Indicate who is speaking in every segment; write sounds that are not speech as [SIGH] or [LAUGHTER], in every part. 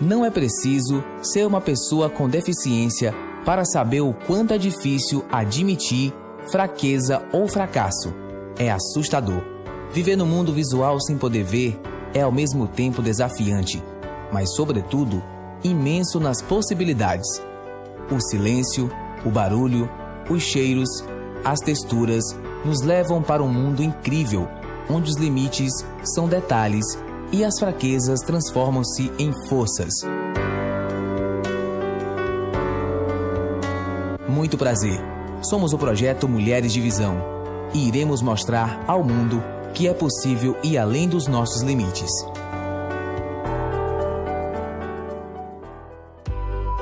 Speaker 1: Não é preciso ser uma pessoa com deficiência para saber o quanto é difícil admitir fraqueza ou fracasso. É assustador. Viver no mundo visual sem poder ver é ao mesmo tempo desafiante, mas, sobretudo, imenso nas possibilidades. O silêncio, o barulho, os cheiros, as texturas nos levam para um mundo incrível, onde os limites são detalhes e as fraquezas transformam-se em forças. Muito prazer. Somos o projeto Mulheres de Visão e iremos mostrar ao mundo que é possível ir além dos nossos limites.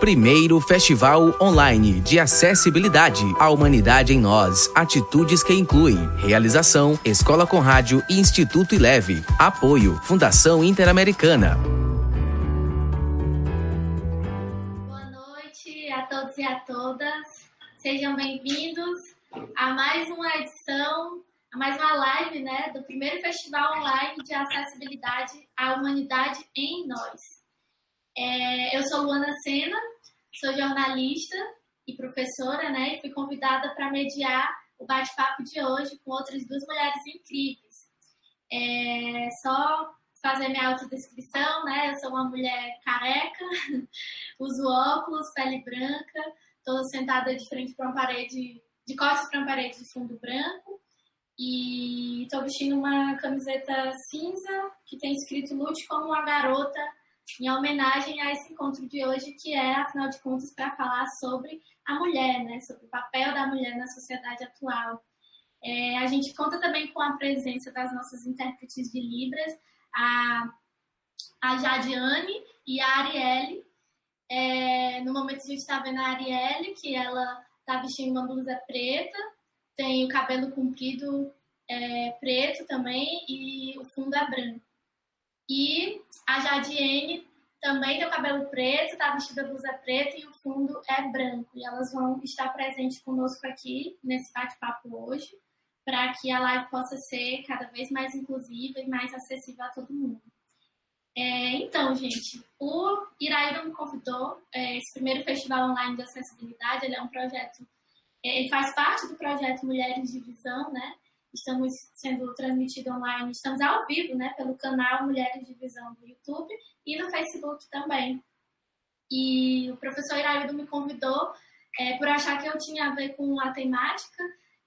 Speaker 1: Primeiro Festival Online de Acessibilidade. A Humanidade em Nós. Atitudes que incluem. Realização: Escola com Rádio e Instituto Ileve. Apoio: Fundação Interamericana.
Speaker 2: Boa noite a todos e a todas. Sejam bem-vindos a mais uma edição, a mais uma live, né, do primeiro Festival Online de Acessibilidade à Humanidade em Nós. É, eu sou Luana Sena, sou jornalista e professora, né? E fui convidada para mediar o bate-papo de hoje com outras duas mulheres incríveis. É, só fazer minha autodescrição, né? Eu sou uma mulher careca, [LAUGHS] uso óculos, pele branca, estou sentada de frente para uma parede, de costas para uma parede de fundo branco e estou vestindo uma camiseta cinza que tem escrito Lute como uma garota em homenagem a esse encontro de hoje, que é, afinal de contas, para falar sobre a mulher, né? sobre o papel da mulher na sociedade atual. É, a gente conta também com a presença das nossas intérpretes de Libras, a, a Jadiane e a Arielle. É, no momento a gente está vendo a Arielle, que ela está vestindo uma blusa preta, tem o cabelo comprido é, preto também e o fundo é branco. E a Jadiene também tem o cabelo preto, está vestida blusa preta e o fundo é branco. E elas vão estar presentes conosco aqui nesse bate-papo hoje, para que a live possa ser cada vez mais inclusiva e mais acessível a todo mundo. É, então, gente, o Iraíra me convidou, é, esse primeiro festival online de acessibilidade, ele é um projeto, é, ele faz parte do projeto Mulheres de Visão, né? Estamos sendo transmitidos online, estamos ao vivo, né, pelo canal Mulheres de Visão do YouTube e no Facebook também. E o professor Iraildo me convidou é, por achar que eu tinha a ver com a temática.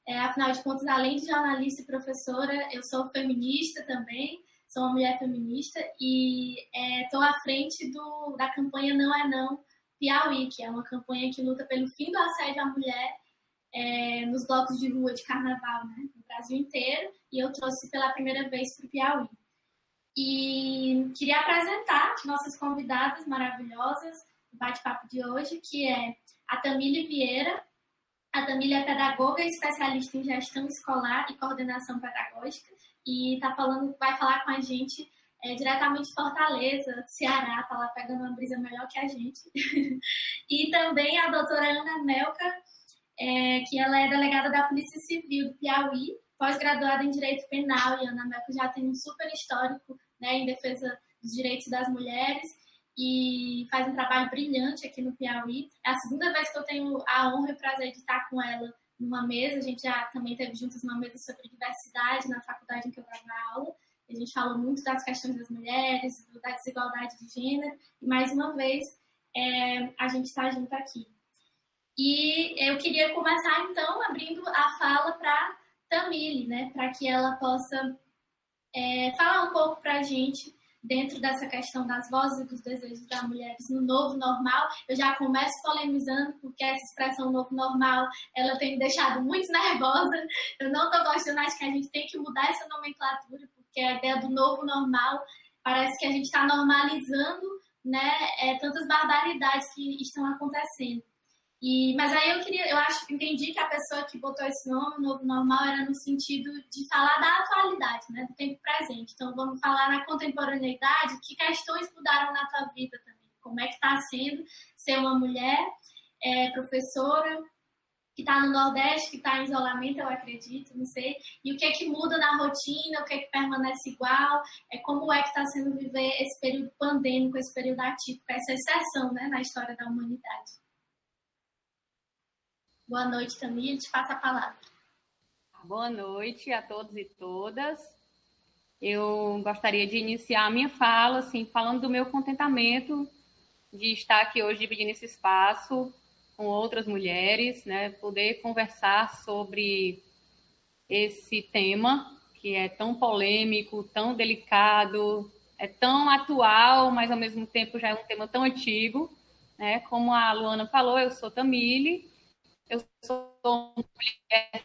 Speaker 2: É, afinal de contas, além de jornalista e professora, eu sou feminista também, sou uma mulher feminista e estou é, à frente do, da campanha Não é Não Piauí, que é uma campanha que luta pelo fim do assédio à mulher é, nos blocos de rua de carnaval, né, Brasil inteiro, e eu trouxe pela primeira vez para o Piauí. E queria apresentar nossas convidadas maravilhosas do bate-papo de hoje, que é a Tamília Vieira. A Tamília é pedagoga especialista em gestão escolar e coordenação pedagógica e tá falando, vai falar com a gente é, diretamente de Fortaleza, Ceará, tá lá pegando uma brisa melhor que a gente. [LAUGHS] e também a doutora Ana Melka é, que ela é delegada da Polícia Civil do Piauí, pós-graduada em Direito Penal, e a Ana Melco já tem um super histórico né, em defesa dos direitos das mulheres e faz um trabalho brilhante aqui no Piauí. É a segunda vez que eu tenho a honra e o prazer de estar com ela numa mesa. A gente já também teve juntos uma mesa sobre diversidade na faculdade em que eu dava aula. A gente falou muito das questões das mulheres, da desigualdade de gênero. E mais uma vez, é, a gente está junto aqui. E eu queria começar então abrindo a fala para Tamile, né, para que ela possa é, falar um pouco para a gente dentro dessa questão das vozes e dos desejos das mulheres no novo normal. Eu já começo polemizando porque essa expressão novo normal ela tem me deixado muito [LAUGHS] nervosa. Eu não estou gostando, acho que a gente tem que mudar essa nomenclatura porque a ideia do novo normal parece que a gente está normalizando, né, é, tantas barbaridades que estão acontecendo. E, mas aí eu queria, eu acho, entendi que a pessoa que botou esse nome, novo normal, era no sentido de falar da atualidade, né, do tempo presente. Então vamos falar na contemporaneidade, que questões mudaram na tua vida também? Como é que está sendo ser uma mulher é, professora que está no Nordeste, que está em isolamento, eu acredito, não sei. E o que é que muda na rotina, o que é que permanece igual, é como é que está sendo viver esse período pandêmico, esse período atípico, essa exceção né, na história da humanidade. Boa noite, Tamir, te passo a palavra.
Speaker 3: Boa noite a todos e todas. Eu gostaria de iniciar a minha fala, assim, falando do meu contentamento de estar aqui hoje dividindo esse espaço com outras mulheres, né, poder conversar sobre esse tema que é tão polêmico, tão delicado, é tão atual, mas ao mesmo tempo já é um tema tão antigo, né? Como a Luana falou, eu sou Tamile, eu sou mulher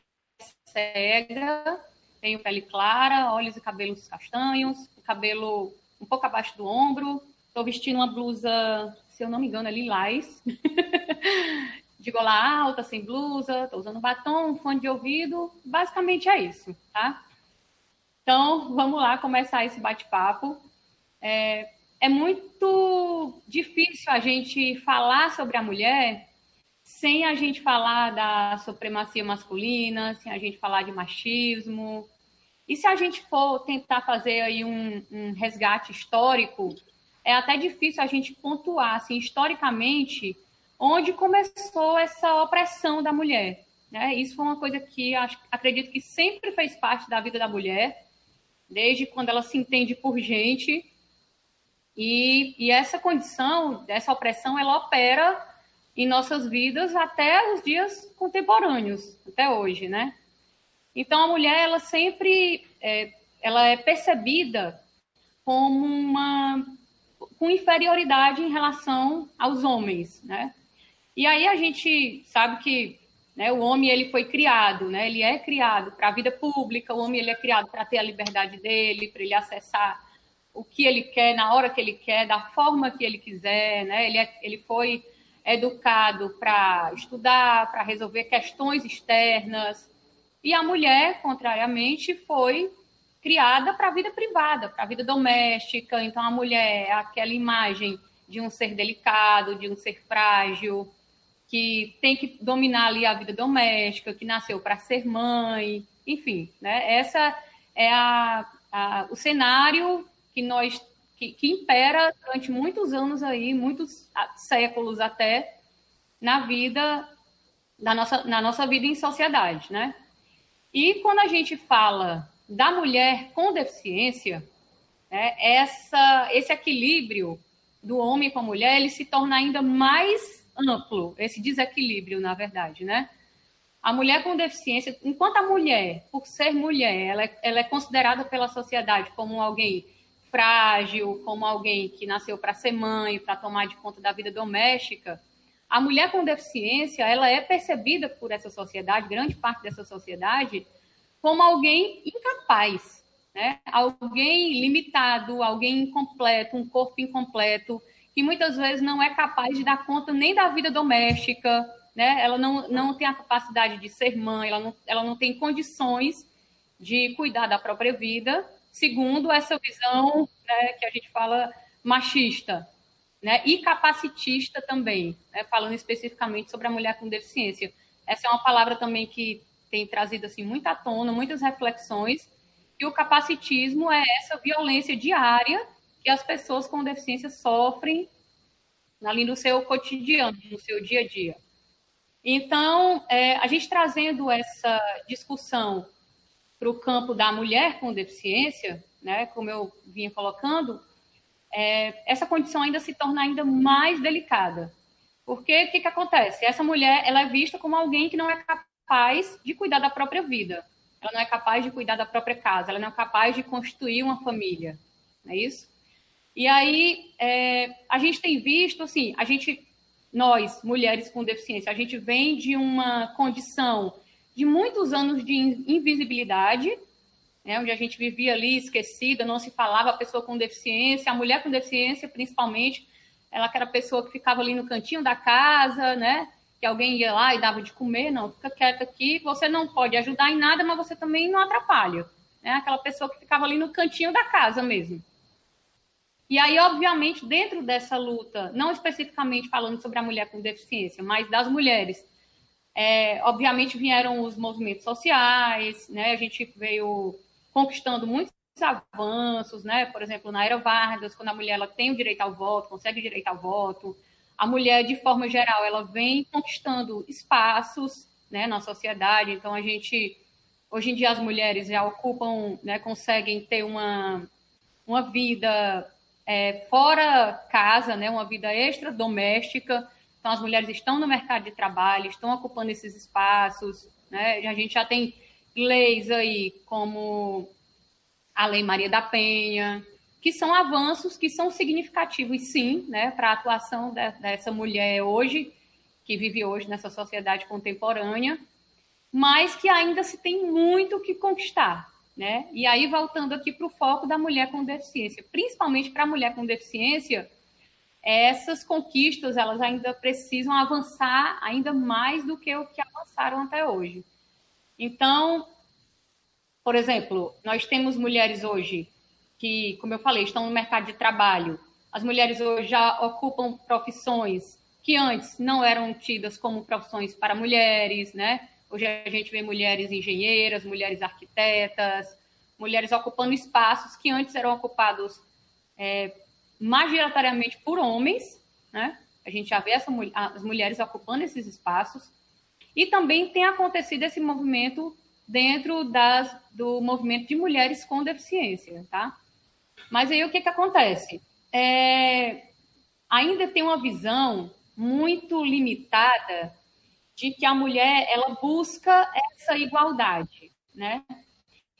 Speaker 3: cega, tenho pele clara, olhos e cabelos castanhos, cabelo um pouco abaixo do ombro, estou vestindo uma blusa se eu não me engano, é lilás, [LAUGHS] de gola alta, sem blusa, estou usando batom, fone de ouvido, basicamente é isso, tá? Então, vamos lá começar esse bate-papo. É, é muito difícil a gente falar sobre a mulher sem a gente falar da supremacia masculina, sem a gente falar de machismo. E se a gente for tentar fazer aí um, um resgate histórico, é até difícil a gente pontuar, assim, historicamente, onde começou essa opressão da mulher. Né? Isso foi uma coisa que acho, acredito que sempre fez parte da vida da mulher, desde quando ela se entende por gente. E, e essa condição, essa opressão, ela opera em nossas vidas até os dias contemporâneos, até hoje, né? Então a mulher, ela sempre, é, ela é percebida como uma com inferioridade em relação aos homens, né? E aí a gente sabe que né, o homem ele foi criado, né? Ele é criado para a vida pública. O homem ele é criado para ter a liberdade dele, para ele acessar o que ele quer na hora que ele quer, da forma que ele quiser, né? Ele, é, ele foi educado para estudar, para resolver questões externas. E a mulher, contrariamente, foi criada para a vida privada, para a vida doméstica. Então, a mulher é aquela imagem de um ser delicado, de um ser frágil, que tem que dominar ali a vida doméstica, que nasceu para ser mãe, enfim, né? Essa é a, a, o cenário que nós que, que, impera durante muitos anos aí, muitos séculos até na vida na nossa, na nossa vida em sociedade, né? E quando a gente fala da mulher com deficiência, né, essa, esse equilíbrio do homem com a mulher, ele se torna ainda mais amplo, esse desequilíbrio, na verdade, né? A mulher com deficiência, enquanto a mulher, por ser mulher, ela é, ela é considerada pela sociedade como alguém frágil, como alguém que nasceu para ser mãe, para tomar de conta da vida doméstica, a mulher com deficiência, ela é percebida por essa sociedade, grande parte dessa sociedade, como alguém incapaz, né? alguém limitado, alguém incompleto, um corpo incompleto, que muitas vezes não é capaz de dar conta nem da vida doméstica, né? ela não, não tem a capacidade de ser mãe, ela não, ela não tem condições de cuidar da própria vida, segundo essa visão né, que a gente fala machista, né, e capacitista também, né, falando especificamente sobre a mulher com deficiência. Essa é uma palavra também que tem trazido assim muita tona, muitas reflexões, e o capacitismo é essa violência diária que as pessoas com deficiência sofrem ali no seu cotidiano, no seu dia a dia. Então, é, a gente trazendo essa discussão para o campo da mulher com deficiência, né, como eu vinha colocando, é, essa condição ainda se torna ainda mais delicada. Porque o que, que acontece? Essa mulher ela é vista como alguém que não é capaz de cuidar da própria vida. Ela não é capaz de cuidar da própria casa. Ela não é capaz de construir uma família. Não é isso? E aí, é, a gente tem visto, assim, a gente, nós, mulheres com deficiência, a gente vem de uma condição de muitos anos de invisibilidade, né, onde a gente vivia ali esquecida, não se falava a pessoa com deficiência, a mulher com deficiência, principalmente, ela que era a pessoa que ficava ali no cantinho da casa, né, que alguém ia lá e dava de comer, não, fica quieta aqui, você não pode ajudar em nada, mas você também não atrapalha. Né? Aquela pessoa que ficava ali no cantinho da casa mesmo. E aí, obviamente, dentro dessa luta, não especificamente falando sobre a mulher com deficiência, mas das mulheres É, obviamente vieram os movimentos sociais, né? A gente veio conquistando muitos avanços, né? Por exemplo, na era Vargas, quando a mulher ela tem o direito ao voto, consegue o direito ao voto, a mulher de forma geral ela vem conquistando espaços, né, na sociedade. Então a gente hoje em dia as mulheres já ocupam, né, conseguem ter uma uma vida é, fora casa, né, uma vida extra doméstica então, as mulheres estão no mercado de trabalho, estão ocupando esses espaços. Né? A gente já tem leis aí como a Lei Maria da Penha, que são avanços que são significativos, sim, né, para a atuação de, dessa mulher hoje, que vive hoje nessa sociedade contemporânea, mas que ainda se tem muito que conquistar. Né? E aí, voltando aqui para o foco da mulher com deficiência, principalmente para a mulher com deficiência, essas conquistas elas ainda precisam avançar ainda mais do que o que avançaram até hoje. Então, por exemplo, nós temos mulheres hoje que, como eu falei, estão no mercado de trabalho. As mulheres hoje já ocupam profissões que antes não eram tidas como profissões para mulheres, né? Hoje a gente vê mulheres engenheiras, mulheres arquitetas, mulheres ocupando espaços que antes eram ocupados é, majoritariamente por homens, né? A gente já vê essa, as mulheres ocupando esses espaços. E também tem acontecido esse movimento dentro das, do movimento de mulheres com deficiência, tá? Mas aí o que, que acontece? É, ainda tem uma visão muito limitada de que a mulher ela busca essa igualdade, né?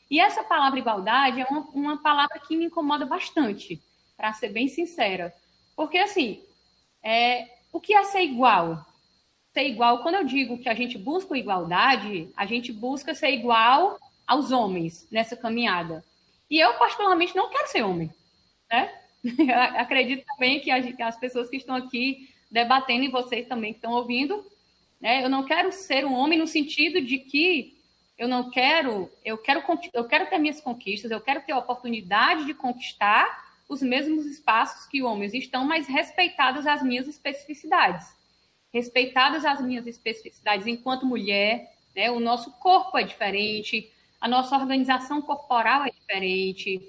Speaker 3: E essa palavra igualdade é uma, uma palavra que me incomoda bastante, para ser bem sincera. Porque, assim, é, o que é ser igual? Ser igual, quando eu digo que a gente busca igualdade, a gente busca ser igual aos homens nessa caminhada. E eu, particularmente, não quero ser homem, né? [LAUGHS] acredito também que as pessoas que estão aqui debatendo e vocês também que estão ouvindo, né? Eu não quero ser um homem no sentido de que eu não quero, eu quero, eu quero ter minhas conquistas, eu quero ter a oportunidade de conquistar os mesmos espaços que homens estão, mas respeitadas as minhas especificidades. Respeitadas as minhas especificidades enquanto mulher, né? o nosso corpo é diferente, a nossa organização corporal é diferente.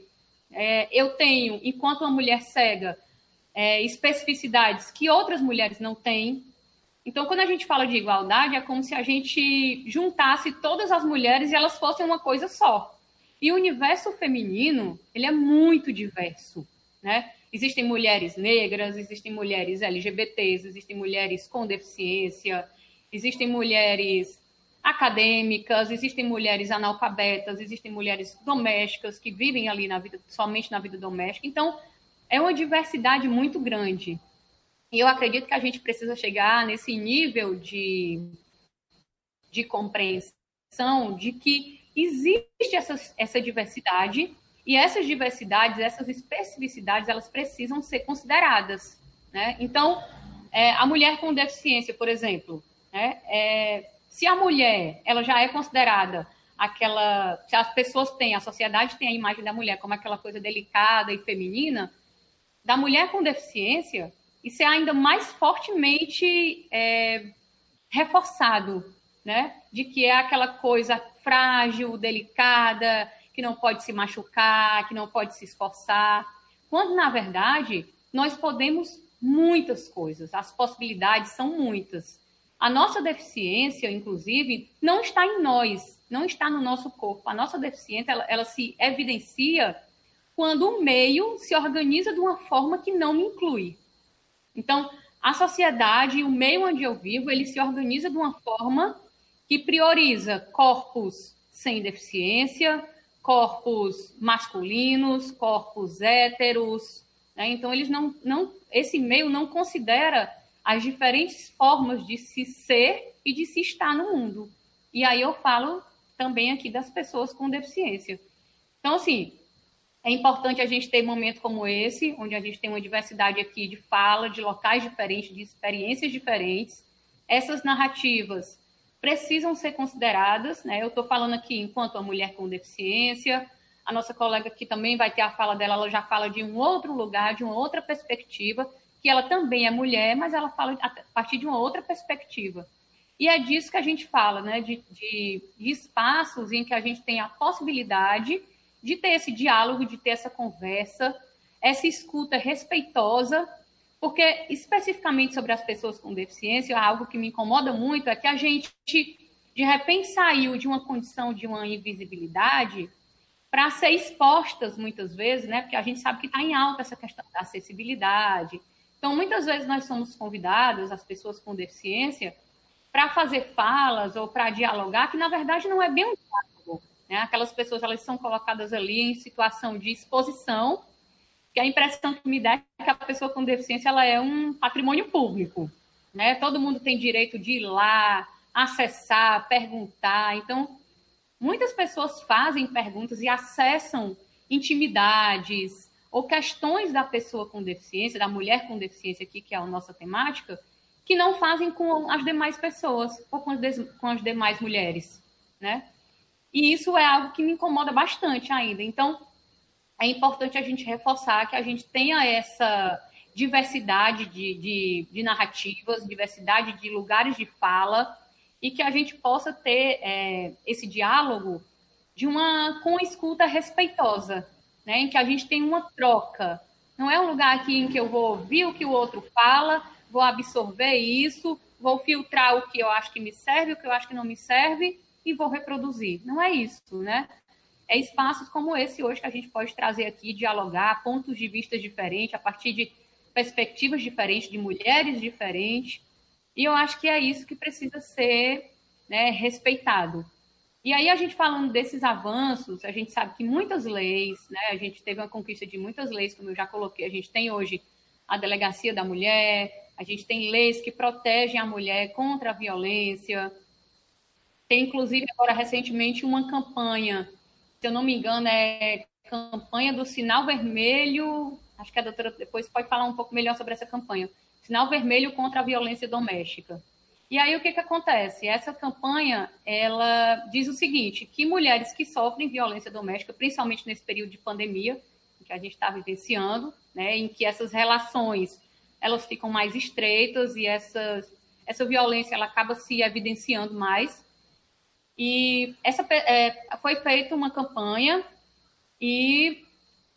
Speaker 3: É, eu tenho, enquanto uma mulher cega, é, especificidades que outras mulheres não têm. Então, quando a gente fala de igualdade, é como se a gente juntasse todas as mulheres e elas fossem uma coisa só. E o universo feminino, ele é muito diverso, né? Existem mulheres negras, existem mulheres LGBTs, existem mulheres com deficiência, existem mulheres acadêmicas, existem mulheres analfabetas, existem mulheres domésticas que vivem ali na vida, somente na vida doméstica. Então, é uma diversidade muito grande. E eu acredito que a gente precisa chegar nesse nível de, de compreensão de que existe essa, essa diversidade e essas diversidades, essas especificidades, elas precisam ser consideradas. Né? Então, é, a mulher com deficiência, por exemplo, né? é, se a mulher ela já é considerada aquela, se as pessoas têm, a sociedade tem a imagem da mulher como aquela coisa delicada e feminina, da mulher com deficiência, isso é ainda mais fortemente é, reforçado, né? De que é aquela coisa frágil, delicada, que não pode se machucar, que não pode se esforçar. Quando, na verdade, nós podemos muitas coisas, as possibilidades são muitas. A nossa deficiência, inclusive, não está em nós, não está no nosso corpo. A nossa deficiência, ela, ela se evidencia quando o meio se organiza de uma forma que não me inclui. Então, a sociedade, o meio onde eu vivo, ele se organiza de uma forma que prioriza corpos sem deficiência, corpos masculinos, corpos héteros. Né? Então, eles não, não, esse meio não considera as diferentes formas de se ser e de se estar no mundo. E aí eu falo também aqui das pessoas com deficiência. Então, assim, é importante a gente ter momentos como esse, onde a gente tem uma diversidade aqui de fala, de locais diferentes, de experiências diferentes. Essas narrativas precisam ser consideradas, né? Eu estou falando aqui enquanto uma mulher com deficiência, a nossa colega aqui também vai ter a fala dela, ela já fala de um outro lugar, de uma outra perspectiva, que ela também é mulher, mas ela fala a partir de uma outra perspectiva. E é disso que a gente fala, né? De, de, de, espaços em que a gente tem a possibilidade de ter esse diálogo, de ter essa conversa, essa escuta respeitosa, porque especificamente sobre as pessoas com deficiência, algo que me incomoda muito é que a gente, de repente, saiu de uma condição de uma invisibilidade para ser expostas muitas vezes, né? Porque a gente sabe que está em alta essa questão da acessibilidade. Então, muitas vezes nós somos convidadas, as pessoas com deficiência, para fazer falas ou para dialogar, que na verdade não é bem um diálogo. Né? Aquelas pessoas elas são colocadas ali em situação de exposição, que a impressão que me dá é que a pessoa com deficiência ela é um patrimônio público. Né? Todo mundo tem direito de ir lá, acessar, perguntar. Então, muitas pessoas fazem perguntas e acessam intimidades ou questões da pessoa com deficiência, da mulher com deficiência aqui, que é a nossa temática, que não fazem com as demais pessoas ou com as, com as demais mulheres, né? E isso é algo que me incomoda bastante ainda. Então, é importante a gente reforçar que a gente tenha essa diversidade de, de, de narrativas, diversidade de lugares de fala e que a gente possa ter é, esse diálogo de uma com escuta respeitosa, né? Em que a gente tem uma troca. Não é um lugar aqui em que eu vou ouvir o que o outro fala vou absorver isso, vou filtrar o que eu acho que me serve, o que eu acho que não me serve e vou reproduzir. Não é isso, né? É espaços como esse hoje que a gente pode trazer aqui, dialogar, pontos de vista diferentes, a partir de perspectivas diferentes, de mulheres diferentes. E eu acho que é isso que precisa ser né, respeitado. E aí, a gente falando desses avanços, a gente sabe que muitas leis, né, a gente teve uma conquista de muitas leis, como eu já coloquei, a gente tem hoje a Delegacia da Mulher, a gente tem leis que protegem a mulher contra a violência. Tem, inclusive, agora recentemente uma campanha, se eu não me engano, é campanha do Sinal Vermelho. Acho que a doutora depois pode falar um pouco melhor sobre essa campanha. Sinal Vermelho contra a Violência Doméstica. E aí o que, que acontece? Essa campanha ela diz o seguinte: que mulheres que sofrem violência doméstica, principalmente nesse período de pandemia que a gente está vivenciando, né, em que essas relações elas ficam mais estreitas e essa essa violência ela acaba se evidenciando mais. E essa é, foi feita uma campanha e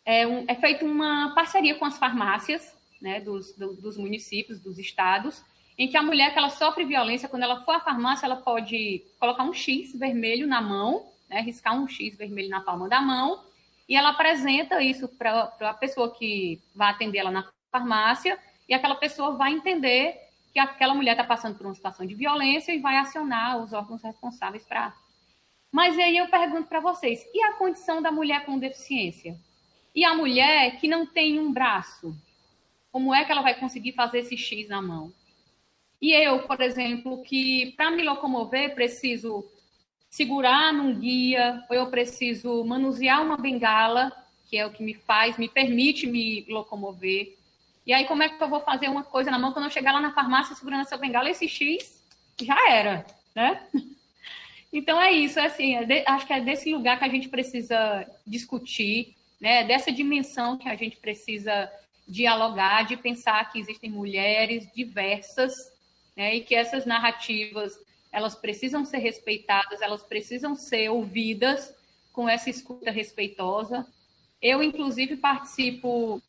Speaker 3: é, um, é feita uma parceria com as farmácias né, dos, do, dos municípios, dos estados, em que a mulher que ela sofre violência, quando ela for à farmácia, ela pode colocar um X vermelho na mão, né, riscar um X vermelho na palma da mão, e ela apresenta isso para a pessoa que vai atender ela na farmácia, e aquela pessoa vai entender que aquela mulher está passando por uma situação de violência e vai acionar os órgãos responsáveis para. Mas aí eu pergunto para vocês: e a condição da mulher com deficiência? E a mulher que não tem um braço? Como é que ela vai conseguir fazer esse X na mão? E eu, por exemplo, que para me locomover preciso segurar num guia, ou eu preciso manusear uma bengala, que é o que me faz, me permite me locomover. E aí, como é que eu vou fazer uma coisa na mão quando eu chegar lá na farmácia segurando essa bengala? Esse X já era, né? [LAUGHS] Então é isso, é assim, é de, acho que é desse lugar que a gente precisa discutir, né? Dessa dimensão que a gente precisa dialogar, de pensar que existem mulheres diversas, né? E que essas narrativas elas precisam ser respeitadas, elas precisam ser ouvidas com essa escuta respeitosa. Eu, inclusive, participo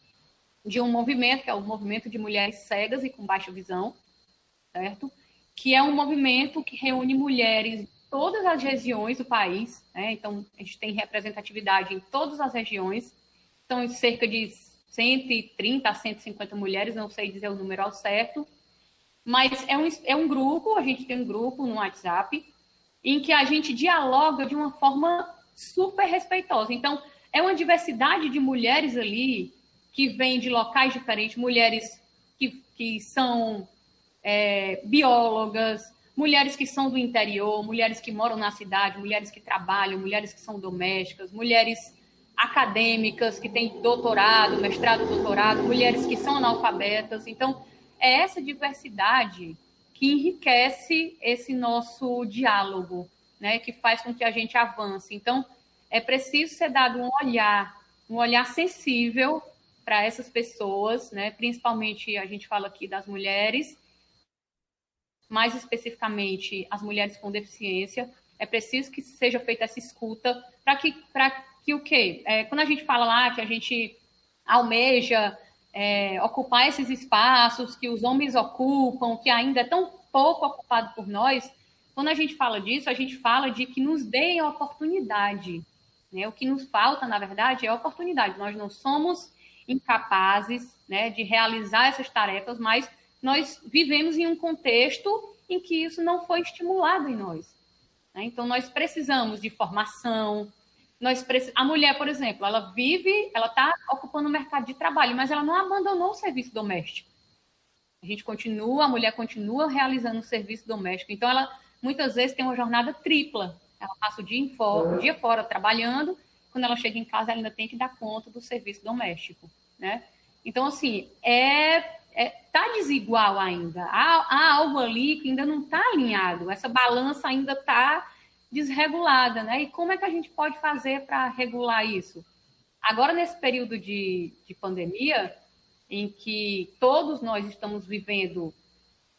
Speaker 3: de um movimento, que é o movimento de mulheres cegas e com baixa visão, certo? Que é um movimento que reúne mulheres de todas as regiões do país, né? Então, a gente tem representatividade em todas as regiões, são cerca de 130 a 150 mulheres, não sei dizer o número ao certo, mas é um, é um grupo, a gente tem um grupo no WhatsApp, em que a gente dialoga de uma forma super respeitosa. Então, é uma diversidade de mulheres ali que vêm de locais diferentes, mulheres que, que são é, biólogas, mulheres que são do interior, mulheres que moram na cidade, mulheres que trabalham, mulheres que são domésticas, mulheres acadêmicas que têm doutorado, mestrado, doutorado, mulheres que são analfabetas. Então, é essa diversidade que enriquece esse nosso diálogo, né, que faz com que a gente avance. Então, é preciso ser dado um olhar, um olhar sensível para essas pessoas, né? principalmente a gente fala aqui das mulheres, mais especificamente as mulheres com deficiência. É preciso que seja feita essa escuta para que, que o quê? É, quando a gente fala lá que a gente almeja é, ocupar esses espaços que os homens ocupam, que ainda é tão pouco ocupado por nós, quando a gente fala disso, a gente fala de que nos deem a oportunidade. Né? O que nos falta, na verdade, é a oportunidade. Nós não somos incapazes né, de realizar essas tarefas, mas nós vivemos em um contexto em que isso não foi estimulado em nós. Né? Então, nós precisamos de formação. Nós A mulher, por exemplo, ela vive, ela está ocupando o mercado de trabalho, mas ela não abandonou o serviço doméstico. A gente continua, a mulher continua realizando o serviço doméstico. Então, ela muitas vezes tem uma jornada tripla. Ela passa o dia, fora, o dia fora trabalhando, quando ela chega em casa, ela ainda tem que dar conta do serviço doméstico, né? Então, assim, é é, tá desigual ainda. Há, há, algo ali que ainda não está alinhado, essa balança ainda está desregulada, né? E como é que a gente pode fazer para regular isso? Agora, nesse período de, de pandemia, em que todos nós estamos vivendo,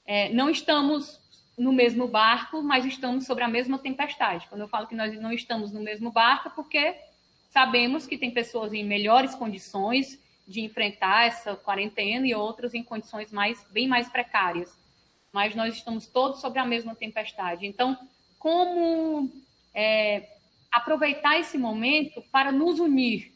Speaker 3: é, não estamos no mesmo barco, mas estamos sobre a mesma tempestade. Quando eu falo que nós não estamos no mesmo barco, é porque sabemos que tem pessoas em melhores condições, de enfrentar essa quarentena e outras em condições mais, bem mais precárias. Mas nós estamos todos sobre a mesma tempestade. Então, como é, aproveitar esse momento para nos unir,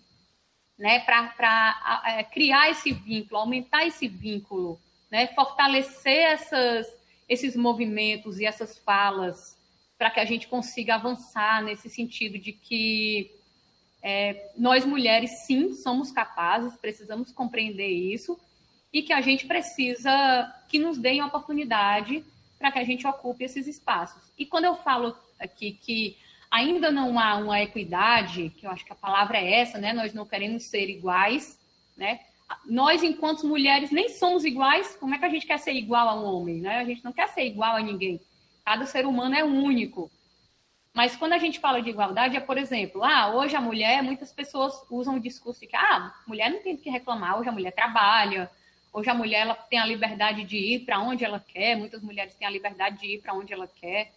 Speaker 3: né, para é, criar esse vínculo, aumentar esse vínculo, né, fortalecer essas, esses movimentos e essas falas, para que a gente consiga avançar nesse sentido de que é, nós mulheres, sim, somos capazes, precisamos compreender isso e que a gente precisa que nos deem oportunidade para que a gente ocupe esses espaços. E quando eu falo aqui que ainda não há uma equidade, que eu acho que a palavra é essa, né? Nós não queremos ser iguais, né? Nós, enquanto mulheres, nem somos iguais. Como é que a gente quer ser igual a um homem, né? A gente não quer ser igual a ninguém. Cada ser humano é único. Mas quando a gente fala de igualdade, é, por exemplo, ah, hoje a mulher, muitas pessoas usam o discurso de que ah, a mulher não tem o que reclamar, hoje a mulher trabalha, hoje a mulher ela tem a liberdade de ir para onde ela quer, muitas mulheres têm a liberdade de ir para onde ela quer.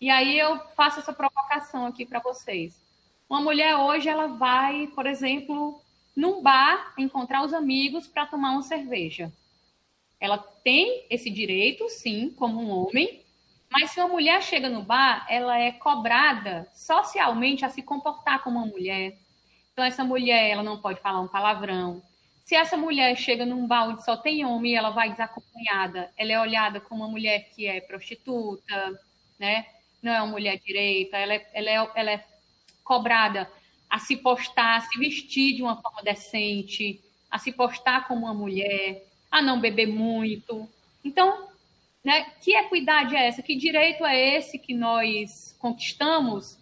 Speaker 3: E aí eu faço essa provocação aqui para vocês. Uma mulher hoje ela vai, por exemplo, num bar encontrar os amigos para tomar uma cerveja. Ela tem esse direito, sim, como um homem, mas se uma mulher chega no bar, ela é cobrada socialmente a se comportar como uma mulher. Então essa mulher, ela não pode falar um palavrão. Se essa mulher chega num bar onde só tem homem ela vai desacompanhada, ela é olhada como uma mulher que é prostituta, né? Não é uma mulher direita, ela é, ela é, ela é cobrada a se postar, a se vestir de uma forma decente, a se postar como uma mulher, a não beber muito. Então, né? Que equidade é essa? Que direito é esse que nós conquistamos?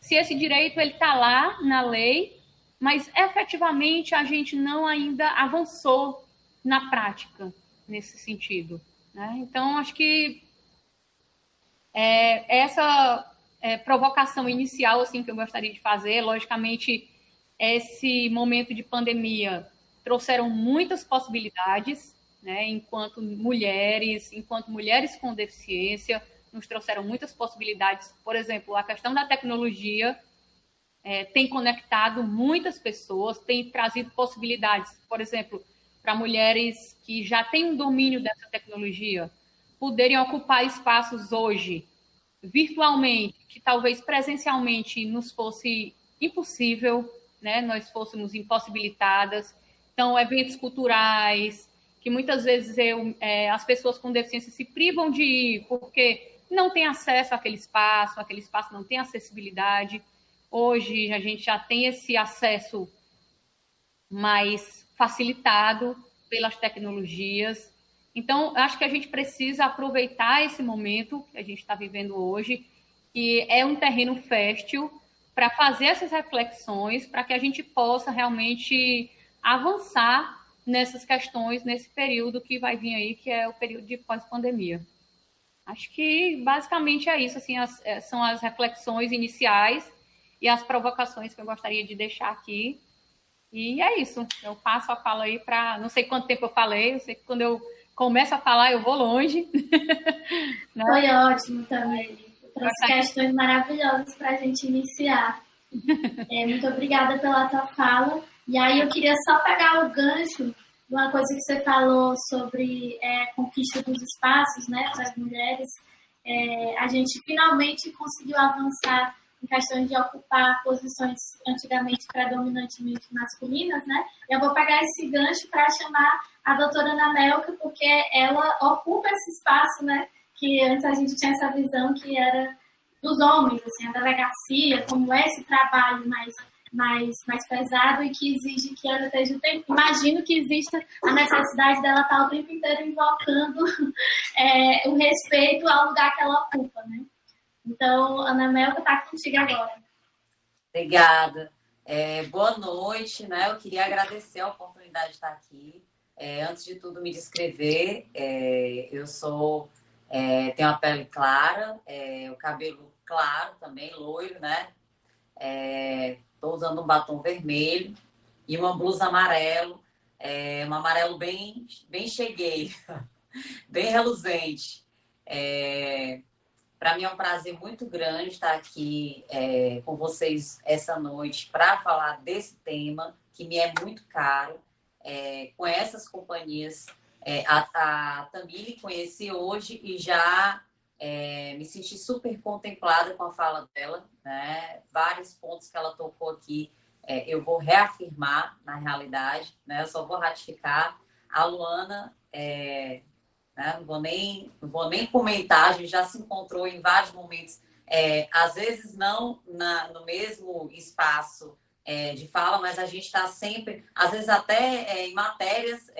Speaker 3: Se esse direito ele está lá na lei, mas efetivamente a gente não ainda avançou na prática nesse sentido. Né? Então, acho que é, essa é, provocação inicial assim que eu gostaria de fazer, logicamente, esse momento de pandemia trouxeram muitas possibilidades, né, enquanto mulheres, enquanto mulheres com deficiência, nos trouxeram muitas possibilidades. Por exemplo, a questão da tecnologia é, tem conectado muitas pessoas, tem trazido possibilidades, por exemplo, para mulheres que já têm um domínio dessa tecnologia, poderem ocupar espaços hoje virtualmente, que talvez presencialmente nos fosse impossível, né? Nós fôssemos impossibilitadas. Então, eventos culturais, que muitas vezes eu, é, as pessoas com deficiência se privam de ir porque não tem acesso àquele espaço, aquele espaço não tem acessibilidade. Hoje a gente já tem esse acesso mais facilitado pelas tecnologias. Então, acho que a gente precisa aproveitar esse momento que a gente está vivendo hoje, que é um terreno fértil, para fazer essas reflexões, para que a gente possa realmente avançar nessas questões nesse período que vai vir aí, que é o período de pós-pandemia. Acho que basicamente é isso, assim, as, é, são as reflexões iniciais e as provocações que eu gostaria de deixar aqui. E é isso. Eu passo a fala aí para. Não sei quanto tempo eu falei, eu sei que quando eu começa a falar, eu vou longe. [LAUGHS]
Speaker 2: né? Foi ótimo também. Trouxe questões maravilhosas para a gente iniciar. [LAUGHS] É, muito obrigada pela tua fala. E aí eu queria só pegar o gancho uma coisa que você falou sobre é, conquista dos espaços né, para as mulheres. É, a gente finalmente conseguiu avançar em questões de ocupar posições antigamente predominantemente masculinas, né? Eu vou pegar esse gancho para chamar a doutora Ana Melka, porque ela ocupa esse espaço, né? Que antes a gente tinha essa visão que era dos homens, assim, a delegacia, como é esse trabalho mais mais, mais pesado e que exige que ela esteja o tempo. Imagino que exista a necessidade dela estar o tempo inteiro invocando [LAUGHS] é, o respeito ao lugar que ela ocupa, né? Então, Ana Melka está contigo agora.
Speaker 4: Obrigada. É, boa noite, né? Eu queria agradecer a oportunidade de estar aqui. É, antes de tudo, me descrever. É, eu sou, é, tenho a pele clara, é, o cabelo claro também, loiro, né? Estou é, usando um batom vermelho e uma blusa amarelo, um amarelo bem, bem cheguei, [LAUGHS] bem reluzente. É, para mim é um prazer muito grande estar aqui é, com vocês essa noite para falar desse tema que me é muito caro, é, com essas companhias. É, a, a conheci hoje e já é, me senti super contemplada com a fala dela. Né? Vários pontos que ela tocou aqui é, eu vou reafirmar na realidade, né? eu só vou ratificar. A Luana é, né? Não, vou nem, não vou nem comentar, a gente já se encontrou em vários momentos, é, às vezes não na, no mesmo espaço é, de fala, mas a gente está sempre, às vezes até é, em matérias,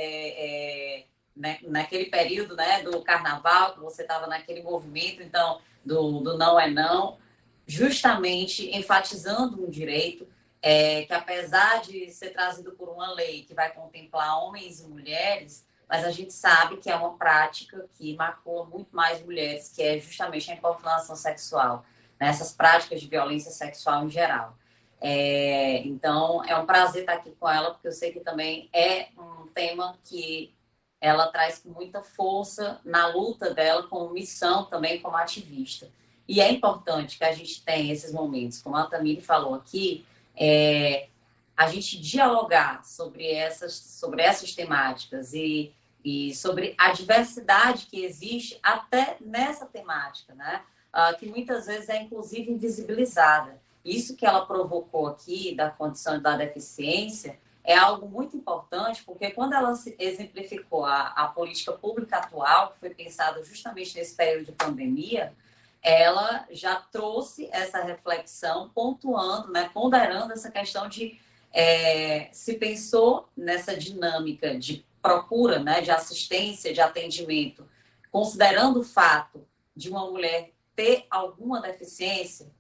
Speaker 4: né, naquele período né, do carnaval, que você estava naquele movimento, então, do, do não é não, justamente enfatizando um direito é, que apesar de ser trazido por uma lei que vai contemplar homens e mulheres, mas a gente sabe que é uma prática que marcou muito mais mulheres, que é justamente a importunação sexual, né? essas práticas de violência sexual em geral. É, então, é um prazer estar aqui com ela, porque eu sei que também é um tema que ela traz com muita força na luta dela como missão, também como ativista. E é importante que a gente tenha esses momentos, como a Tamiri falou aqui, é, a gente dialogar sobre essas, sobre essas temáticas e e sobre a diversidade que existe até nessa temática, né? Uh, que muitas vezes é inclusive invisibilizada. Isso que ela provocou aqui da condição da deficiência é algo muito importante, porque quando ela exemplificou a, a política pública atual, que foi pensada justamente nesse período de pandemia, ela já trouxe essa reflexão, pontuando, né, ponderando essa questão de é, se pensou nessa dinâmica de procura né, de assistência, de atendimento, considerando o fato de uma mulher ter alguma deficiência,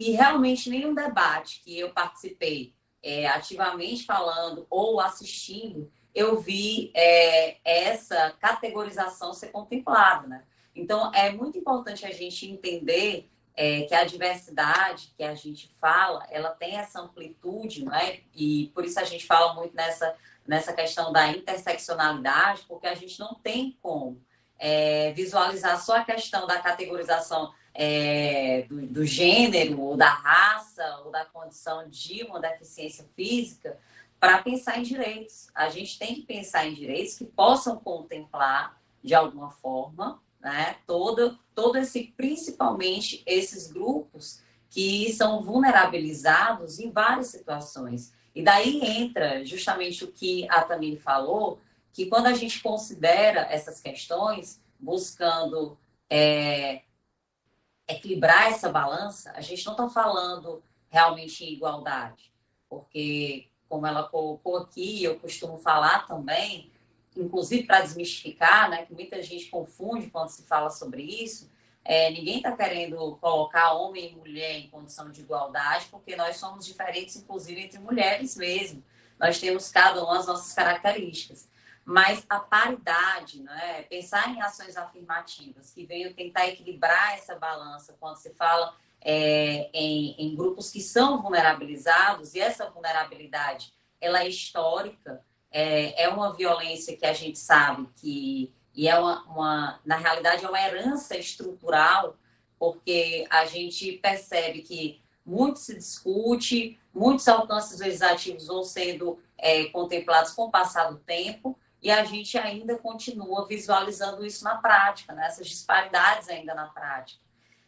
Speaker 4: e realmente nenhum debate que eu participei é, ativamente falando ou assistindo, eu vi é, essa categorização ser contemplada. Né? Então, é muito importante a gente entender é, que a diversidade que a gente fala, ela tem essa amplitude, né? e por isso a gente fala muito nessa nessa questão da interseccionalidade, porque a gente não tem como é, visualizar só a questão da categorização é, do, do, gênero, ou da raça, ou da condição de uma deficiência física, para pensar em direitos. A gente tem que pensar em direitos que possam contemplar, de alguma forma, né, todo, todo esse, principalmente esses grupos que são vulnerabilizados em várias situações. E daí entra justamente o que a Tamiri falou, que quando a gente considera essas questões, buscando é, equilibrar essa balança, a gente não está falando realmente em igualdade, porque, como ela colocou aqui, eu costumo falar também, inclusive para desmistificar, né, que muita gente confunde quando se fala sobre isso, é, ninguém está querendo colocar homem e mulher em condição de igualdade, porque nós somos diferentes, inclusive entre mulheres mesmo. Nós temos cada uma as nossas características. Mas a paridade, né? pensar em ações afirmativas que venham tentar equilibrar essa balança quando se fala é, em, em grupos que são vulnerabilizados, e essa vulnerabilidade ela é histórica, é, é uma violência que a gente sabe que E é uma, uma, na realidade, é uma herança estrutural, porque a gente percebe que muito se discute, muitos alcances legislativos vão sendo é, contemplados com o passar do tempo, e a gente ainda continua visualizando isso na prática, né? essas disparidades ainda na prática.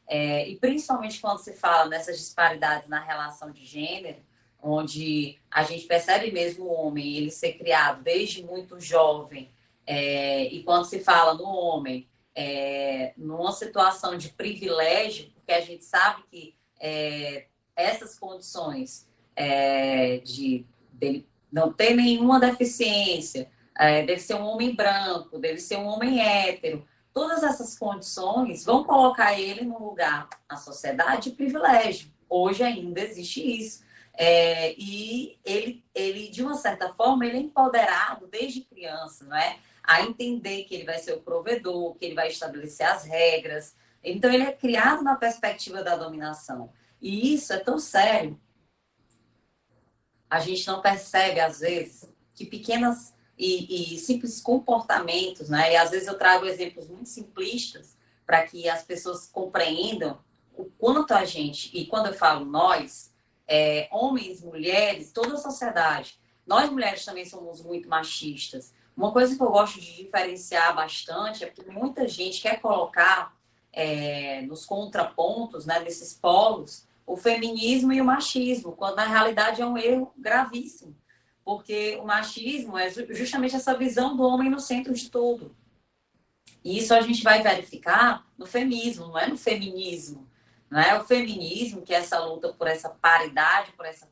Speaker 4: É, e principalmente quando se fala nessas disparidades na relação de gênero, onde a gente percebe mesmo o homem ele ser criado desde muito jovem, é, e quando se fala no homem, é, numa situação de privilégio, porque a gente sabe que é, essas condições é, de dele não ter nenhuma deficiência, é, deve ser um homem branco, deve ser um homem hétero. Todas essas condições vão colocar ele no lugar na sociedade de privilégio. Hoje ainda existe isso. É, e ele, ele, de uma certa forma, ele é empoderado desde criança, não é? A entender que ele vai ser o provedor, que ele vai estabelecer as regras. Então, ele é criado na perspectiva da dominação. E isso é tão sério. A gente não percebe, às vezes, que pequenas e, e simples comportamentos, né? E às vezes eu trago exemplos muito simplistas para que as pessoas compreendam o quanto a gente, e quando eu falo nós, é, homens, mulheres, toda a sociedade, nós mulheres também somos muito machistas. Uma coisa que eu gosto de diferenciar bastante é que muita gente quer colocar é, nos contrapontos, né, desses polos, o feminismo e o machismo, quando na realidade é um erro gravíssimo porque o machismo é justamente essa visão do homem no centro de tudo. E isso a gente vai verificar no feminismo, não é no feminismo. Não é o feminismo, que é essa luta por essa paridade, por essa,